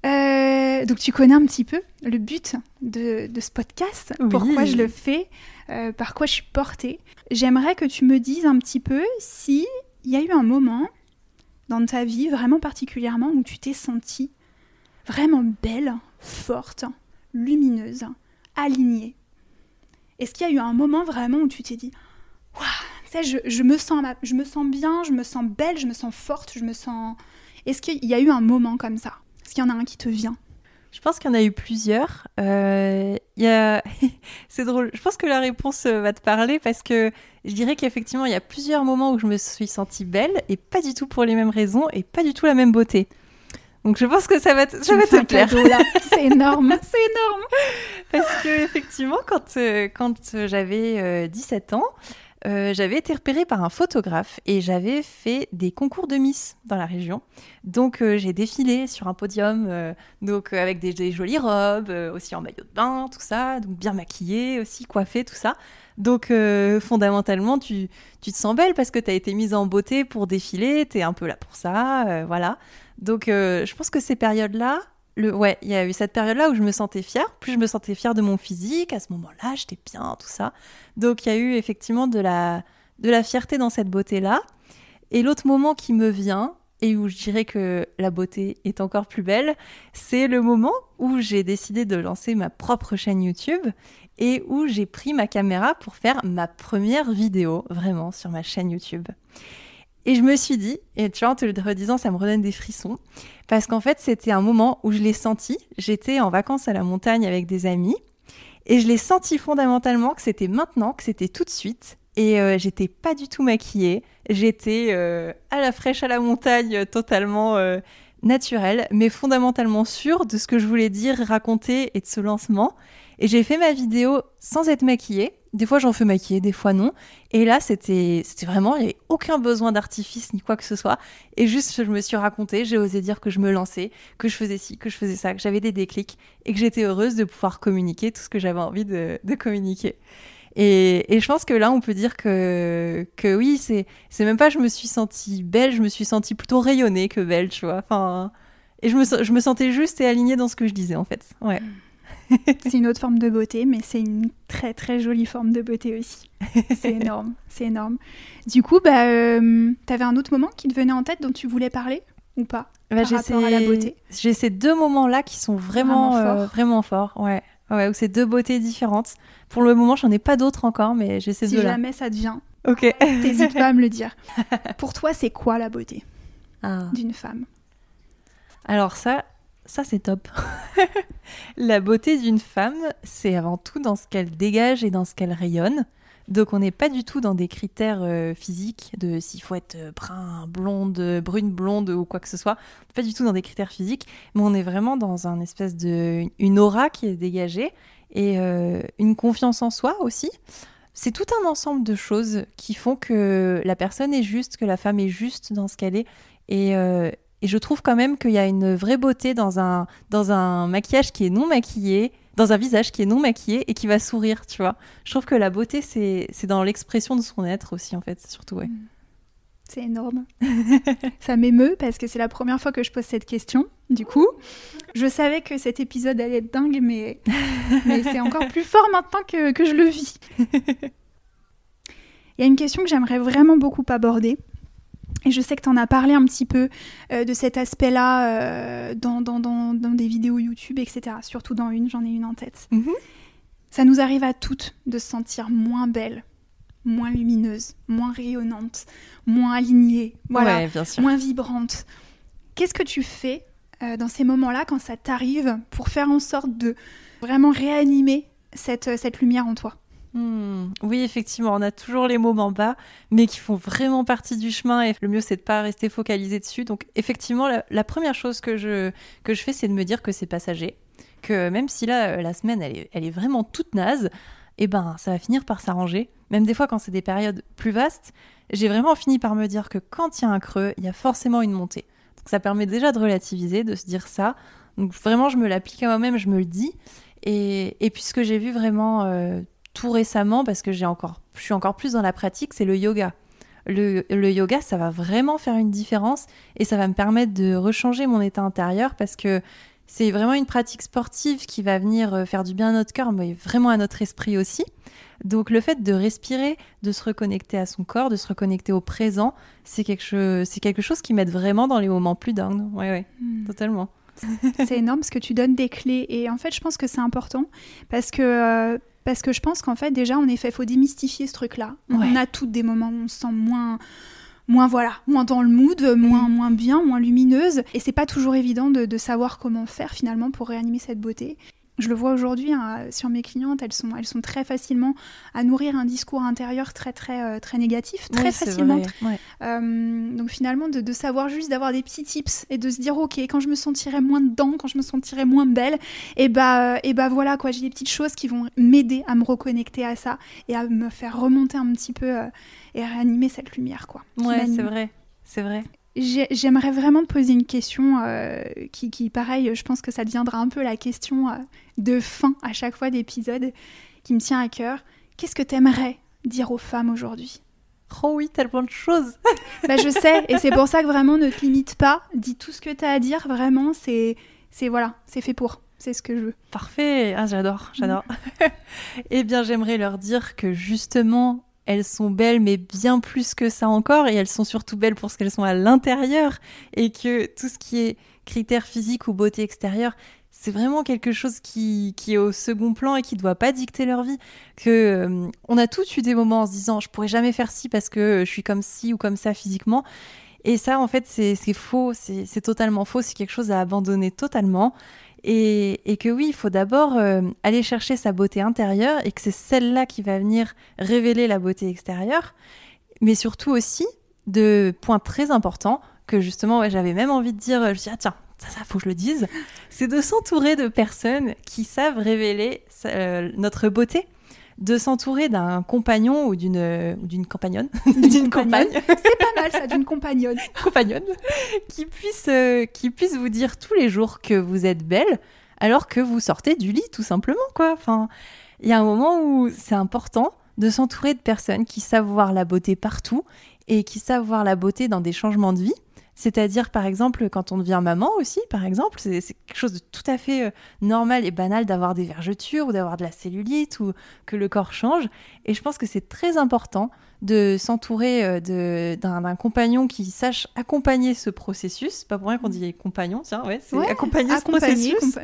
Euh, donc tu connais un petit peu le but de, de ce podcast, Oui. pourquoi je le fais, euh, par quoi je suis portée. J'aimerais que tu me dises un petit peu si il y a eu un moment dans ta vie vraiment particulièrement où tu t'es sentie vraiment belle, forte, lumineuse, alignée. Est-ce qu'il y a eu un moment vraiment où tu t'es dit Waouh, tu sais, je, je me sens, je me sens bien, je me sens belle, je me sens forte, je me sens. Est-ce qu'il y a eu un moment comme ça? Est-ce qu'il y en a un qui te vient? Je pense qu'il y en a eu plusieurs. Euh, a... [LAUGHS] c'est drôle. Je pense que la réponse euh, va te parler parce que je dirais qu'effectivement, il y a plusieurs moments où je me suis sentie belle et pas du tout pour les mêmes raisons et pas du tout la même beauté. Donc je pense que ça va te, ça va te plaire. [LAUGHS] C'est énorme, c'est énorme. Parce que effectivement, quand, euh, quand j'avais euh, 17 ans, euh, j'avais été repérée par un photographe et j'avais fait des concours de Miss dans la région. Donc euh, j'ai défilé sur un podium, euh, donc avec des, jolies robes, aussi en maillot de bain, tout ça, donc bien maquillée aussi, coiffée, tout ça. Donc fondamentalement, tu, tu te sens belle parce que tu as été mise en beauté pour défiler, tu es un peu là pour ça, voilà. Donc je pense que ces périodes-là, ouais, il y a eu cette période-là où je me sentais fière. Plus je me sentais fière de mon physique, à ce moment-là, j'étais bien, tout ça. Donc il y a eu effectivement de la, de la fierté dans cette beauté-là. Et l'autre moment qui me vient, et où je dirais que la beauté est encore plus belle, c'est le moment où j'ai décidé de lancer ma propre chaîne YouTube et où j'ai pris ma caméra pour faire ma première vidéo, vraiment, sur ma chaîne YouTube. Et je me suis dit, et tu vois, en te le redisant, ça me redonne des frissons, parce qu'en fait, c'était un moment où je l'ai senti. J'étais en vacances à la montagne avec des amis, et je l'ai senti fondamentalement que c'était maintenant, que c'était tout de suite. Et euh, j'étais pas du tout maquillée. J'étais euh, à la fraîche à la montagne, euh, totalement naturelle, mais fondamentalement sûre de ce que je voulais dire, raconter et de ce lancement. Et j'ai fait ma vidéo sans être maquillée. Des fois, j'en fais maquiller, des fois non. Et là, c'était vraiment, il n'y avait aucun besoin d'artifice ni quoi que ce soit. Et juste, je me suis racontée, j'ai osé dire que je me lançais, que je faisais ci, que je faisais ça, que j'avais des déclics et que j'étais heureuse de pouvoir communiquer tout ce que j'avais envie de, communiquer. Et, et je pense que là, on peut dire que, que oui, c'est même pas je me suis sentie belle, je me suis sentie plutôt rayonnée que belle, tu vois. Et je me, je me sentais juste et alignée dans ce que je disais, en fait. Ouais. [LAUGHS] C'est une autre forme de beauté, mais c'est une très très jolie forme de beauté aussi. [LAUGHS] C'est énorme, c'est énorme. Du coup, bah, euh, t'avais un autre moment qui te venait en tête dont tu voulais parler ou pas Bah, Par j'ai rapport à la ces- beauté? J'ai ces deux moments-là qui sont vraiment, Vraiment euh, forts. vraiment forts. Ouais. Ouais, où c'est deux beautés différentes. Pour le moment, j'en ai pas d'autres encore, mais j'ai ces Si deux-là. jamais ça te vient, Ok. t'hésites pas à me le dire. [LAUGHS] Pour toi, c'est quoi la beauté Ah. d'une femme? Alors ça, ça c'est top. [LAUGHS] la beauté d'une femme, c'est avant tout dans ce qu'elle dégage et dans ce qu'elle rayonne. Donc on n'est pas du tout dans des critères euh, physiques de s'il faut être euh, brun, blonde, euh, brune, blonde ou quoi que ce soit. Pas du tout dans des critères physiques, mais on est vraiment dans un espèce de une aura qui est dégagée et une confiance en soi aussi. C'est tout un ensemble de choses qui font que la personne est juste, que la femme est juste dans ce qu'elle est. Et, et je trouve quand même qu'il y a une vraie beauté dans un, dans un maquillage qui est non maquillé, dans un visage qui est non maquillé et qui va sourire, tu vois. Je trouve que la beauté, c'est dans l'expression de son être aussi, en fait, surtout, ouais. C'est énorme. [LAUGHS] ça m'émeut parce que c'est la première fois que je pose cette question. Du coup, je savais que cet épisode allait être dingue, mais, [LAUGHS] mais c'est encore plus fort maintenant que, que je le vis. [LAUGHS] Il y a une question que j'aimerais vraiment beaucoup aborder. Et je sais que tu en as parlé un petit peu euh, de cet aspect-là euh, dans, dans, dans, dans des vidéos YouTube, etc. Surtout dans une, j'en ai une en tête. Mhm. Ça nous arrive à toutes de se sentir moins belle, moins lumineuse, moins rayonnante, moins alignée, voilà, Ouais, moins vibrante. Qu'est-ce que tu fais euh, dans ces moments-là quand ça t'arrive pour faire en sorte de vraiment réanimer cette, cette lumière en toi? Hmm. Oui, effectivement, on a toujours les moments bas, mais qui font vraiment partie du chemin. Et le mieux, c'est de pas rester focalisé dessus. Donc, effectivement, la, première chose que je, fais, c'est de me dire que c'est passager. Que même si là, la semaine, elle est, vraiment toute naze, eh ben, ça va finir par s'arranger. Même des fois, quand c'est des périodes plus vastes, j'ai vraiment fini par me dire que quand il y a un creux, il y a forcément une montée. Donc, ça permet déjà de relativiser, de se dire ça. Donc, vraiment, je me l'applique à moi-même, je me le dis. Et, et puisque j'ai vu vraiment. Euh, tout récemment, parce que j'ai encore, je suis encore plus dans la pratique, c'est le yoga. Le, yoga, ça va vraiment faire une différence et ça va me permettre de rechanger mon état intérieur parce que c'est vraiment une pratique sportive qui va venir euh, faire du bien à notre cœur, mais vraiment à notre esprit aussi. Donc le fait de respirer, de se reconnecter à son corps, de se reconnecter au présent, c'est quelque, c'est quelque chose qui m'aide vraiment dans les moments plus dingues. Ouais, ouais, hmm. totalement. C'est énorme parce que tu donnes des clés et en fait je pense que c'est important parce que euh, parce que je pense qu'en fait, déjà, en effet, il faut démystifier ce truc-là. On a toutes des moments où on se sent moins moins voilà, moins dans le mood, moins mm. moins bien, moins lumineuse et c'est pas toujours évident de, de, savoir comment faire finalement pour réanimer cette beauté je le vois aujourd'hui hein, sur mes clientes, elles sont, elles sont très facilement à nourrir un discours intérieur très très euh, très négatif, très facilement. Euh, donc finalement, de, savoir juste d'avoir des petits tips et de se dire ok, quand je me sentirai moins dedans, quand je me sentirai moins belle, et eh bah et bah voilà quoi, j'ai des petites choses qui vont m'aider à me reconnecter à ça et à me faire remonter un petit peu euh, et réanimer cette lumière quoi. Ouais, c'est vrai, c'est vrai. J'aimerais vraiment te poser une question euh, qui, qui, pareil, je pense que ça deviendra un peu la question euh, de fin à chaque fois d'épisode qui me tient à cœur. Qu'est-ce que tu aimerais dire aux femmes aujourd'hui? Oh oui, tellement de choses [LAUGHS] bah, Je sais, et c'est pour ça que vraiment ne te limite pas. Dis tout ce que tu as à dire, vraiment, c'est voilà, c'est fait pour. C'est ce que je veux. Parfait, ah, j'adore, j'adore. [LAUGHS] eh bien, j'aimerais leur dire que justement, elles sont belles, mais bien plus que ça encore, et elles sont surtout belles pour ce qu'elles sont à l'intérieur, et que tout ce qui est critères physiques ou beauté extérieure, c'est vraiment quelque chose qui, qui, est au second plan et qui ne doit pas dicter leur vie. Que euh, on a tous eu des moments en se disant je pourrais jamais faire ci parce que je suis comme ci ou comme ça physiquement. Et ça, en fait, c'est faux, c'est totalement faux, c'est quelque chose à abandonner totalement. Et, que oui, il faut d'abord euh, aller chercher sa beauté intérieure et que c'est celle-là qui va venir révéler la beauté extérieure. Mais surtout aussi, de points très importants, que justement, ouais, j'avais même envie de dire, je dis, ah tiens, ça, ça faut que je le dise, c'est de s'entourer de personnes qui savent révéler euh, notre beauté de s'entourer d'un compagnon ou d'une d'une compagnonne, [LAUGHS] d'une compagne. [LAUGHS] C'est pas mal ça, d'une compagnonne. [LAUGHS] compagnonne qui puisse euh, qui puisse vous dire tous les jours que vous êtes belle alors que vous sortez du lit tout simplement quoi. Enfin, il y a un moment où c'est important de s'entourer de personnes qui savent voir la beauté partout et qui savent voir la beauté dans des changements de vie c'est-à-dire, par exemple, quand on devient maman aussi, par exemple, c'est quelque chose de tout à fait euh, normal et banal d'avoir des vergetures ou d'avoir de la cellulite ou que le corps change. Et je pense que c'est très important de s'entourer euh, d'un compagnon qui sache accompagner ce processus. Pas pour rien qu'on dit compagnon, tiens, ouais, c'est accompagner, ce processus.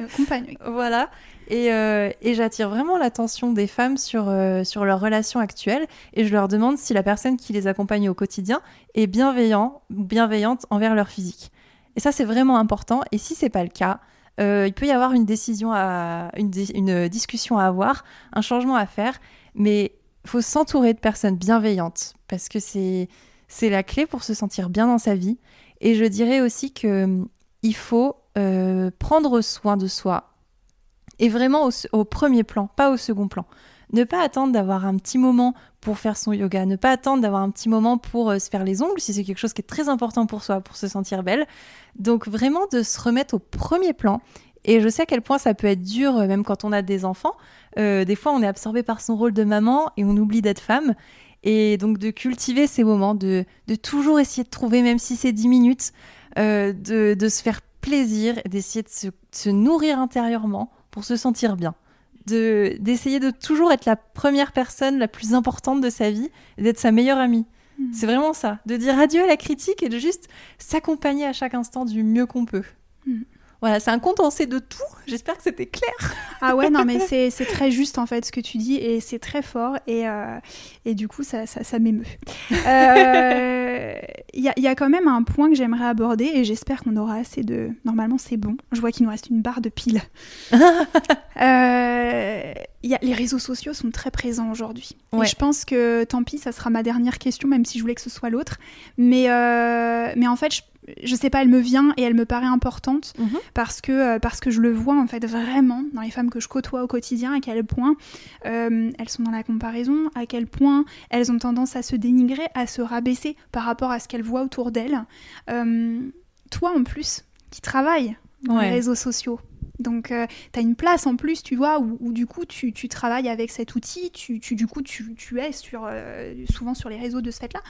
Voilà. Euh, et, j'attire vraiment l'attention des femmes sur, euh, sur leur relation actuelle et je leur demande si la personne qui les accompagne au quotidien est bienveillant bienveillante envers leur physique. Et ça, c'est vraiment important. Et si c'est pas le cas, euh, il peut y avoir une décision, à, une, discussion à avoir, un changement à faire, mais il faut s'entourer de personnes bienveillantes parce que c'est c'est la clé pour se sentir bien dans sa vie. Et je dirais aussi que hum, il faut prendre soin de soi et vraiment au, premier plan, pas au second plan. Ne pas attendre d'avoir un petit moment pour faire son yoga, ne pas attendre d'avoir un petit moment pour euh, se faire les ongles si c'est quelque chose qui est très important pour soi, pour se sentir belle. Donc vraiment de se remettre au premier plan. Et je sais à quel point ça peut être dur, euh, même quand on a des enfants. Euh, des fois, on est absorbé par son rôle de maman et on oublie d'être femme. Et donc de cultiver ces moments, de, toujours essayer de trouver, même si c'est 10 minutes, de, se faire plaisir, d'essayer de se nourrir intérieurement pour se sentir bien. De, d'essayer de toujours être la première personne la plus importante de sa vie et d'être sa meilleure amie. Hmm. C'est vraiment ça, de dire adieu à la critique et de juste s'accompagner à chaque instant du mieux qu'on peut. Hmm. Voilà, c'est un condensé de tout. J'espère que c'était clair. Ah ouais, non, mais c'est, très juste en fait ce que tu dis et c'est très fort et, euh, et du coup ça, ça, ça m'émeut. Euh, il y, a quand même un point que j'aimerais aborder et j'espère qu'on aura assez de. Normalement, c'est bon. Je vois qu'il nous reste une barre de piles. [LAUGHS] euh, y a... Les réseaux sociaux sont très présents aujourd'hui. Et je pense que, tant pis, ça sera ma dernière question, même si je voulais que ce soit l'autre. Mais, mais en fait, je je sais pas, elle me vient et elle me paraît importante mhm. parce, que, euh, parce que je le vois en fait vraiment dans les femmes que je côtoie au quotidien, à quel point euh, elles sont dans la comparaison, à quel point elles ont tendance à se dénigrer, à se rabaisser par rapport à ce qu'elles voient autour d'elles. Euh, toi en plus, qui travailles dans les réseaux sociaux, donc, tu as une place en plus, tu vois, où, du coup, tu, travailles avec cet outil, tu, du coup, tu, es sur, souvent sur les réseaux de ce fait-là.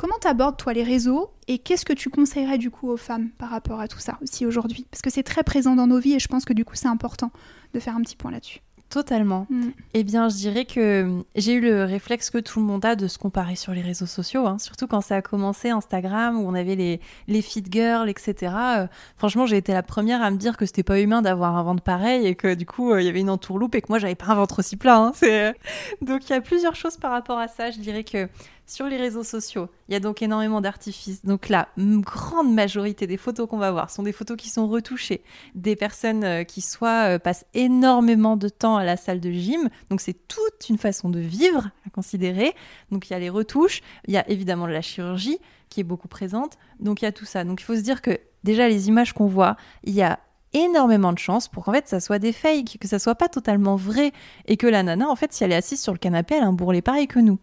Comment t'abordes toi les réseaux et qu'est-ce que tu conseillerais du coup aux femmes par rapport à tout ça aussi aujourd'hui? Parce que c'est très présent dans nos vies et je pense que du coup c'est important de faire un petit point là-dessus. Totalement. Mm. Eh bien, je dirais que j'ai eu le réflexe que tout le monde a de se comparer sur les réseaux sociaux, hein. surtout quand ça a commencé Instagram où on avait les, les fit girls, etc. Euh, franchement, j'ai été la première à me dire que c'était pas humain d'avoir un ventre pareil et que du coup, euh, il y avait une entourloupe et que moi, j'avais pas un ventre aussi plat. Hein. Euh, donc, il y a plusieurs choses par rapport à ça. Je dirais que sur les réseaux sociaux, il y a donc énormément d'artifices. Donc la grande majorité des photos qu'on va voir sont des photos qui sont retouchées, des personnes euh, qui soit euh, passent énormément de temps à la salle de gym. Donc c'est toute une façon de vivre à considérer. Donc il y a les retouches, il y a évidemment la chirurgie qui est beaucoup présente. Donc il y a tout ça. Donc il faut se dire que déjà les images qu'on voit, il y a énormément de chances pour qu'en fait ça soit des fakes, que ça soit pas totalement vrai et que la nana en fait si elle est assise sur le canapé elle a un bourrelet pareil que nous.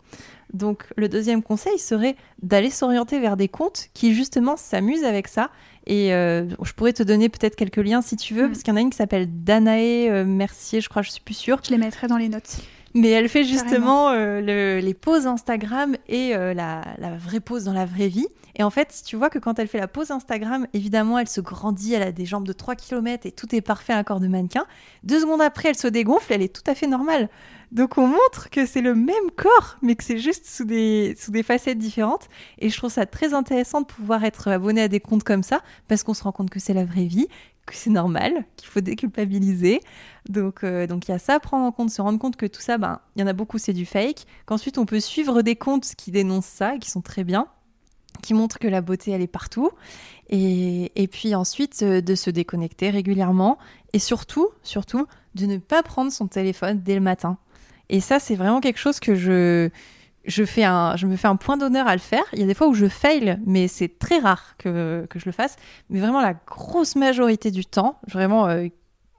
Donc le deuxième conseil serait d'aller s'orienter vers des comptes qui justement s'amusent avec ça. Et euh, je pourrais te donner peut-être quelques liens si tu veux, mm. parce qu'il y en a une qui s'appelle Danae euh, Mercier, je crois, je suis plus sûre. Je les mettrai dans les notes. Mais elle fait justement euh, les poses Instagram et la, la, vraie pose dans la vraie vie. Et en fait, tu vois que quand elle fait la pose Instagram, évidemment, elle se grandit, elle a des jambes de 3 km et tout est parfait à un corps de mannequin. Deux secondes après, elle se dégonfle, elle est tout à fait normale. Donc on montre que c'est le même corps, mais que c'est juste sous des, sous des facettes différentes. Et je trouve ça très intéressant de pouvoir être abonné à des comptes comme ça, parce qu'on se rend compte que c'est la vraie vie, que c'est normal, qu'il faut déculpabiliser. Donc euh, donc il y a ça à prendre en compte, se rendre compte que tout ça, ben il y en a beaucoup, c'est du fake. Qu'ensuite on peut suivre des comptes qui dénoncent ça, qui sont très bien qui montrent que la beauté, elle est partout. Et, et puis ensuite, euh, de se déconnecter régulièrement. Et surtout, surtout, de ne pas prendre son téléphone dès le matin. Et ça, c'est vraiment quelque chose que je, je, fais un, je me fais un point d'honneur à le faire. Il y a des fois où je fail, mais c'est très rare que, que, je le fasse. Mais vraiment, la grosse majorité du temps, vraiment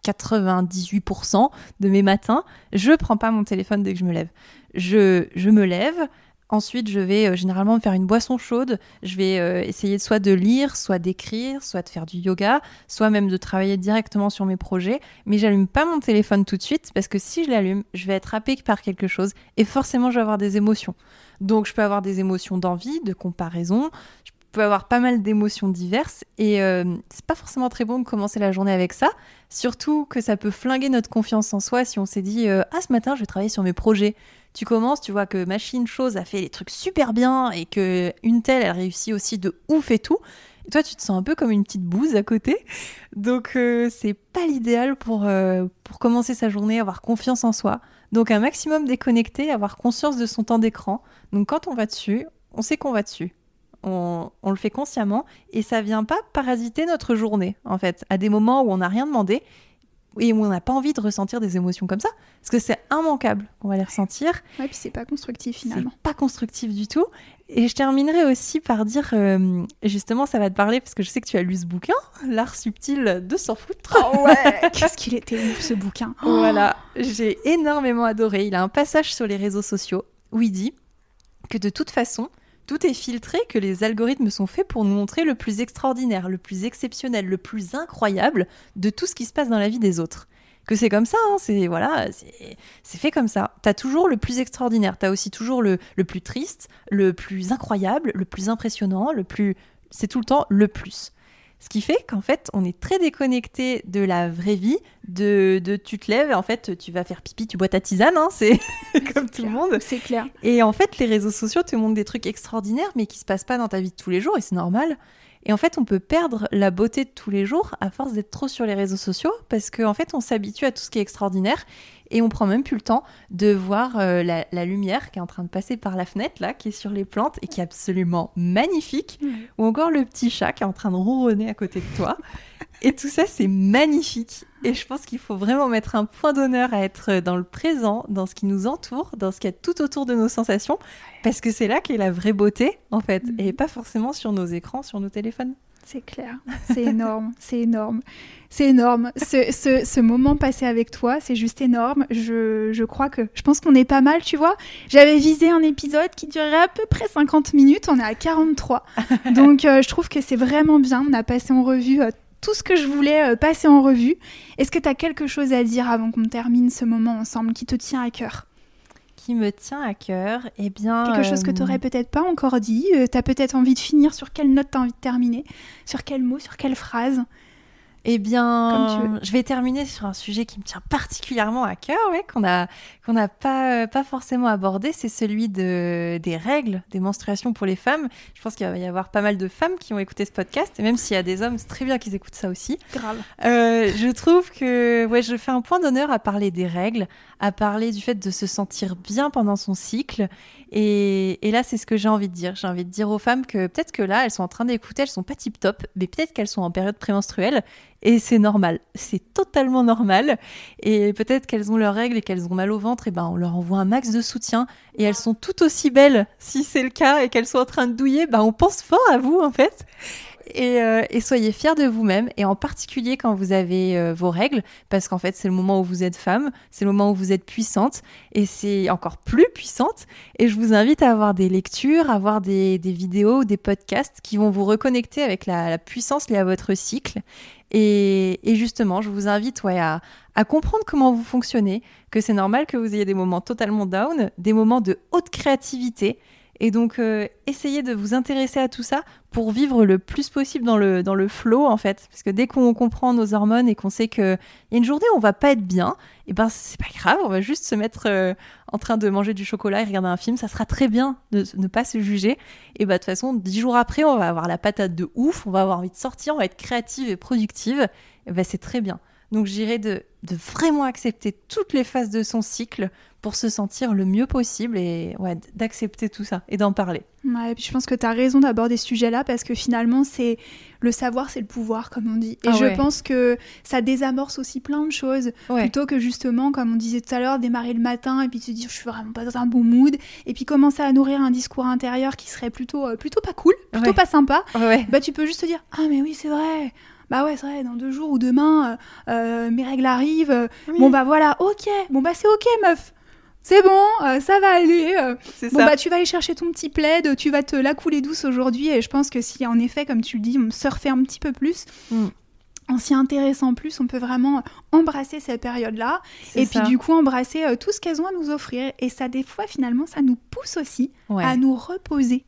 98% euh, de mes matins, je prends pas mon téléphone dès que je me lève. Je, je me lève, Ensuite, je vais euh, généralement me faire une boisson chaude. Je vais euh, essayer soit de lire, soit d'écrire, soit de faire du yoga, soit même de travailler directement sur mes projets. Mais j'allume pas mon téléphone tout de suite parce que si je l'allume, je vais être happée par quelque chose et forcément je vais avoir des émotions. Donc je peux avoir des émotions d'envie, de comparaison. Je peux avoir pas mal d'émotions diverses et euh, c'est pas forcément très bon de commencer la journée avec ça. Surtout que ça peut flinguer notre confiance en soi si on s'est dit ah ce matin je vais travailler sur mes projets tu commences, tu vois que machine chose a fait les trucs super bien et que une telle elle réussit aussi de ouf et tout. Et toi, tu te sens un peu comme une petite bouse à côté. Donc, euh, c'est pas l'idéal pour, euh, pour commencer sa journée, avoir confiance en soi. Donc, un maximum déconnecté, avoir conscience de son temps d'écran. Donc, quand on va dessus, on sait qu'on va dessus. On, on, le fait consciemment et ça vient pas parasiter notre journée, en fait, à des moments où on n'a rien demandé et où on n'a pas envie de ressentir des émotions comme ça, parce que c'est immanquable qu'on va les ressentir. Ouais, puis c'est pas constructif finalement. pas constructif du tout. Et je terminerai aussi par dire, euh, justement, ça va te parler parce que je sais que tu as lu ce bouquin, L'art subtil de s'en foutre. Oh ouais, [LAUGHS] qu'est-ce qu'il était ouf ce bouquin. Voilà, j'ai énormément adoré. Il a un passage sur les réseaux sociaux où il dit que de toute façon, tout est filtré, que les algorithmes sont faits pour nous montrer le plus extraordinaire, le plus exceptionnel, le plus incroyable de tout ce qui se passe dans la vie des autres. Que c'est comme ça, hein, c'est voilà, c'est fait comme ça. T'as toujours le plus extraordinaire, t'as aussi toujours le, le plus triste, le plus incroyable, le plus impressionnant, le plus, c'est tout le temps le plus. Ce qui fait qu'en fait, on est très déconnecté de la vraie vie, de, de tu te lèves, en fait, tu vas faire pipi, tu bois ta tisane, hein, c'est [LAUGHS] comme tout le monde. C'est clair. Et en fait, les réseaux sociaux te montrent des trucs extraordinaires, mais qui se passent pas dans ta vie de tous les jours, et c'est normal. Et en fait, on peut perdre la beauté de tous les jours à force d'être trop sur les réseaux sociaux, parce qu'en en fait, on s'habitue à tout ce qui est extraordinaire, et on prend même plus le temps de voir euh, la, la, lumière qui est en train de passer par la fenêtre là, qui est sur les plantes et qui est absolument magnifique, ou encore le petit chat qui est en train de ronronner à côté de toi. Et tout ça, c'est magnifique. Et je pense qu'il faut vraiment mettre un point d'honneur à être dans le présent, dans ce qui nous entoure, dans ce qu'il y a tout autour de nos sensations, parce que c'est là qu'est la vraie beauté, en fait, mm. et pas forcément sur nos écrans, sur nos téléphones. C'est clair, c'est énorme, [LAUGHS] c'est énorme. C'est énorme. Ce, ce, ce, moment passé avec toi, c'est juste énorme. Je, je, crois que. Je pense qu'on est pas mal, tu vois. J'avais visé un épisode qui durerait à peu près 50 minutes. On est à 43. [LAUGHS] Donc, euh, je trouve que c'est vraiment bien. On a passé en revue euh, tout ce que je voulais euh, passer en revue. Est-ce que tu as quelque chose à dire avant qu'on termine ce moment ensemble qui te tient à cœur? Qui me tient à cœur Eh bien. Quelque chose que tu n'aurais peut-être pas encore dit. Euh, tu as peut-être envie de finir sur quelle note tu as envie de terminer Sur quel mot Sur quelle phrase? Eh bien, je vais terminer sur un sujet qui me tient particulièrement à cœur, ouais, qu'on n'a pas euh, pas forcément abordé, c'est celui de des règles, des menstruations pour les femmes. Je pense qu'il va y avoir pas mal de femmes qui ont écouté ce podcast, et même s'il y a des hommes, c'est très bien qu'ils écoutent ça aussi. Grave. Euh, je trouve que ouais, je fais un point d'honneur à parler des règles, à parler du fait de se sentir bien pendant son cycle. Et, là, c'est ce que j'ai envie de dire. J'ai envie de dire aux femmes que peut-être que là, elles sont en train d'écouter, elles sont pas tip top, mais peut-être qu'elles sont en période prémenstruelle et c'est normal, c'est totalement normal. Et peut-être qu'elles ont leurs règles et qu'elles ont mal au ventre, et ben on leur envoie un max de soutien. Et elles sont tout aussi belles si c'est le cas et qu'elles sont en train de douiller, ben on pense fort à vous en fait. Euh, et, soyez fiers de vous-même, et en particulier quand vous avez euh, vos règles, parce qu'en fait c'est le moment où vous êtes femme, c'est le moment où vous êtes puissante, et c'est encore plus puissante. Et je vous invite à avoir des lectures, à avoir des, vidéos, des podcasts qui vont vous reconnecter avec la, puissance liée à votre cycle. Et, justement, je vous invite à, à comprendre comment vous fonctionnez, que c'est normal que vous ayez des moments totalement down, des moments de haute créativité, et donc, euh, essayez de vous intéresser à tout ça pour vivre le plus possible dans le, dans le flow, en fait. Parce que dès qu'on comprend nos hormones et qu'on sait qu'il y a une journée où on va pas être bien, et eh ben c'est pas grave, on va juste se mettre euh, en train de manger du chocolat et regarder un film. Ça sera très bien de ne pas se juger. Et bah, de toute façon, dix jours après, on va avoir la patate de ouf, on va avoir envie de sortir, on va être créative et productive. Et ben c'est très bien. Donc, j'irai de, de vraiment accepter toutes les phases de son cycle pour se sentir le mieux possible et ouais, d'accepter tout ça et d'en parler. Ouais, et puis je pense que tu as raison d'aborder ce sujet-là parce que finalement, c'est le savoir, c'est le pouvoir, comme on dit. Et ah je pense que ça désamorce aussi plein de choses. Plutôt que justement, comme on disait tout à l'heure, démarrer le matin et puis te dire je suis vraiment pas dans un bon mood. Et puis commencer à nourrir un discours intérieur qui serait plutôt, euh, plutôt pas cool, plutôt pas sympa. Bah, tu peux juste te dire ah, mais oui, c'est vrai. Bah ouais, c'est vrai, dans deux jours ou demain, euh, euh, mes règles arrivent. Bon bah voilà, ok, bon bah c'est ok, meuf c'est bon, euh, ça va aller. Euh. bon, bah, tu vas aller chercher ton petit plaid, tu vas te la couler douce aujourd'hui. Et je pense que si, en effet, comme tu le dis, on surfait un petit peu plus, mm. en s'y intéressant plus, on peut vraiment embrasser cette période-là. Et puis, du coup, embrasser euh, tout ce qu'elles ont à nous offrir. Et ça, des fois, finalement, ça nous pousse aussi à nous reposer.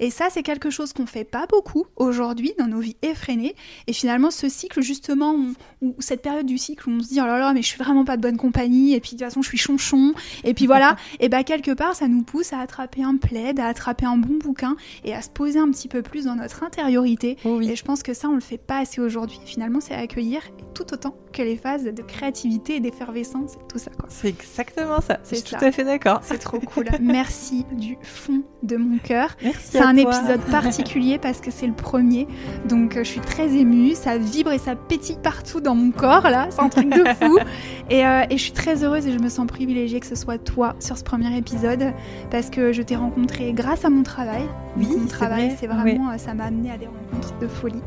Et ça, c'est quelque chose qu'on fait pas beaucoup aujourd'hui dans nos vies effrénées. Et finalement, ce cycle, justement, ou cette période du cycle où on se dit, oh là là, mais je suis vraiment pas de bonne compagnie, et puis de toute façon, je suis chonchon, et puis voilà, [LAUGHS] et bah, quelque part, ça nous pousse à attraper un plaid, à attraper un bon bouquin, et à se poser un petit peu plus dans notre intériorité. Oh et je pense que ça, on le fait pas assez aujourd'hui. Finalement, c'est accueillir tout autant que les phases de créativité et d'effervescence, tout ça. C'est exactement ça. C'est tout à fait d'accord. C'est trop [LAUGHS] cool. Merci du fond de mon cœur. C'est un épisode particulier parce que c'est le premier. Donc euh, je suis très émue, ça vibre et ça pétille partout dans mon corps là, c'est un truc de fou. [LAUGHS] Et, euh, et, je suis très heureuse et je me sens privilégiée que ce soit toi sur ce premier épisode parce que je t'ai rencontré grâce à mon travail. Oui, mon travail, c'est vraiment, euh, ça m'a amené à des rencontres de folie.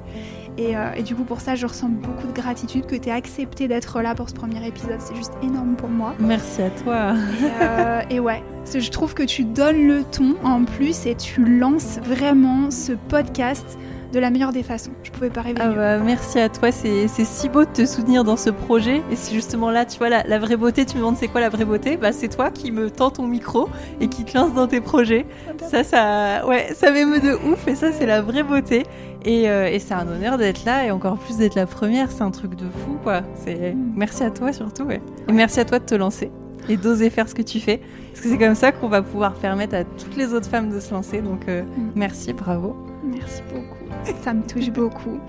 Euh, et, du coup, pour ça, je ressens beaucoup de gratitude que tu aies accepté d'être là pour ce premier épisode. C'est juste énorme pour moi. Merci à toi. Et, euh, et ouais, je trouve que tu donnes le ton en plus et tu lances vraiment ce podcast de la meilleure des façons. Je pouvais pas rêver. Ah bah, merci à toi, c'est si beau de te soutenir dans ce projet. Et c'est justement là, tu vois, la, vraie beauté, tu me demandes c'est quoi la vraie beauté? Bah c'est toi qui me tends ton micro et qui te lance dans tes projets. Ça, ça, ouais, ça m'émeut de ouf et ça c'est la vraie beauté. Et, euh, et c'est un honneur d'être là et encore plus d'être la première, c'est un truc de fou quoi. C'est merci à toi surtout ouais. Et merci à toi de te lancer et d'oser faire ce que tu fais. Parce que c'est comme ça qu'on va pouvoir permettre à toutes les autres femmes de se lancer. Donc euh, mm. merci, bravo. Merci beaucoup. [LAUGHS] Ça me touche beaucoup.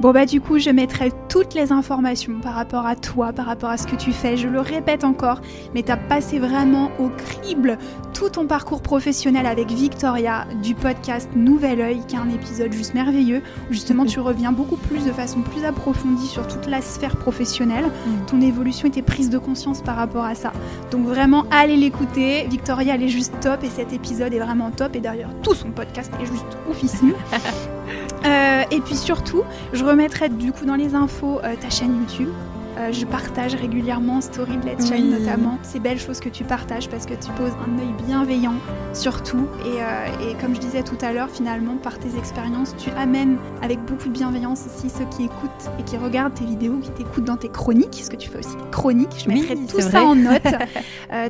Bon bah du coup, je mettrai toutes les informations par rapport à toi, par rapport à ce que tu fais. Je le répète encore, mais tu as passé vraiment au crible tout ton parcours professionnel avec Victoria du podcast Nouvel Oeil, qui est un épisode juste merveilleux, où justement tu reviens beaucoup plus de façon plus approfondie sur toute la sphère professionnelle. Mm. Ton évolution était prise de conscience par rapport à ça. Donc vraiment, allez l'écouter. Victoria, elle est juste top et cet épisode est vraiment top. Et d'ailleurs, tout son podcast est juste oufissime. [LAUGHS] Euh, et puis surtout, je remettrai du coup dans les infos euh, ta chaîne YouTube. Euh, je partage régulièrement Story de Let's Shine notamment ces belles choses que tu partages parce que tu poses un œil bienveillant sur tout. Et, et comme je disais tout à l'heure, finalement, par tes expériences, tu amènes avec beaucoup de bienveillance aussi ceux qui écoutent et qui regardent tes vidéos, qui t'écoutent dans tes chroniques, ce que tu fais aussi chroniques. Je mettrai tout ça en [LAUGHS] note.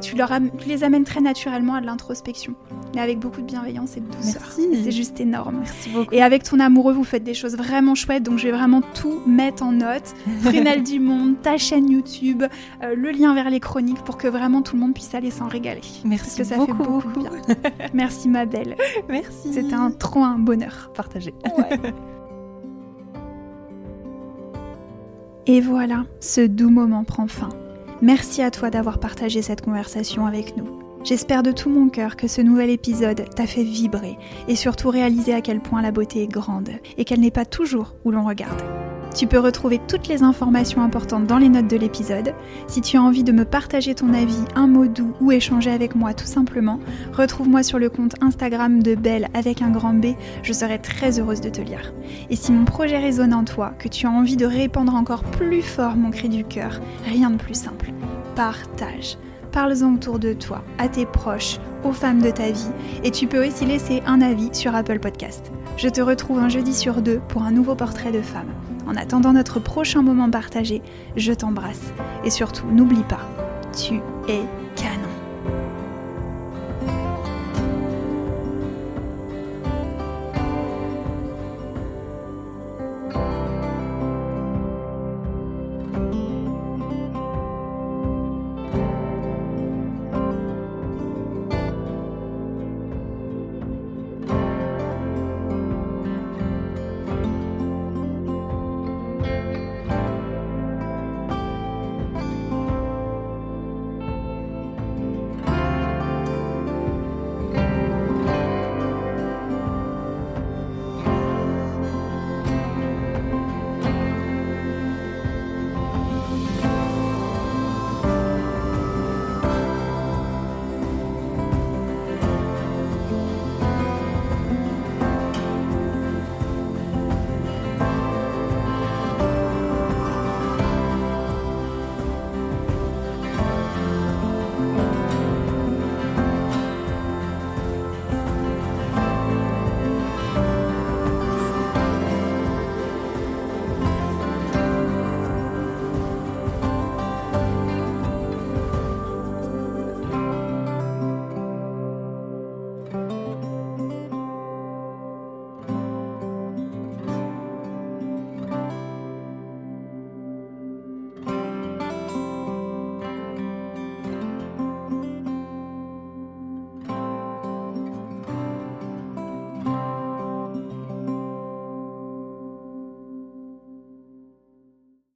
tu, leur tu les amènes très naturellement à de l'introspection mais avec beaucoup de bienveillance et de douceur. C'est juste énorme. Merci beaucoup. Et avec ton amoureux, vous faites des choses vraiment chouettes, donc je vais vraiment tout mettre en note. [LAUGHS] Prunelle du Monde, ta chaîne YouTube, euh, le lien vers les chroniques pour que vraiment tout le monde puisse aller s'en régaler. Merci Parce que ça beaucoup. fait beaucoup bien. [LAUGHS] Merci ma belle. Merci. C'était un trop un bonheur. Partagé. Ouais. [LAUGHS] Et voilà, ce doux moment prend fin. Merci à toi d'avoir partagé cette conversation avec nous. J'espère de tout mon cœur que ce nouvel épisode t'a fait vibrer et surtout réaliser à quel point la beauté est grande et qu'elle n'est pas toujours où l'on regarde. Tu peux retrouver toutes les informations importantes dans les notes de l'épisode. Si tu as envie de me partager ton avis, un mot doux ou échanger avec moi tout simplement, retrouve-moi sur le compte Instagram de Belle avec un grand B, je serai très heureuse de te lire. Et si mon projet résonne en toi, que tu as envie de répandre encore plus fort mon cri du cœur, rien de plus simple. Partage parle-en autour de toi, à tes proches, aux femmes de ta vie, et tu peux aussi laisser un avis sur Apple Podcast. Je te retrouve un jeudi sur deux pour un nouveau portrait de femme. En attendant notre prochain moment partagé, je t'embrasse. Et surtout, n'oublie pas, tu es canon.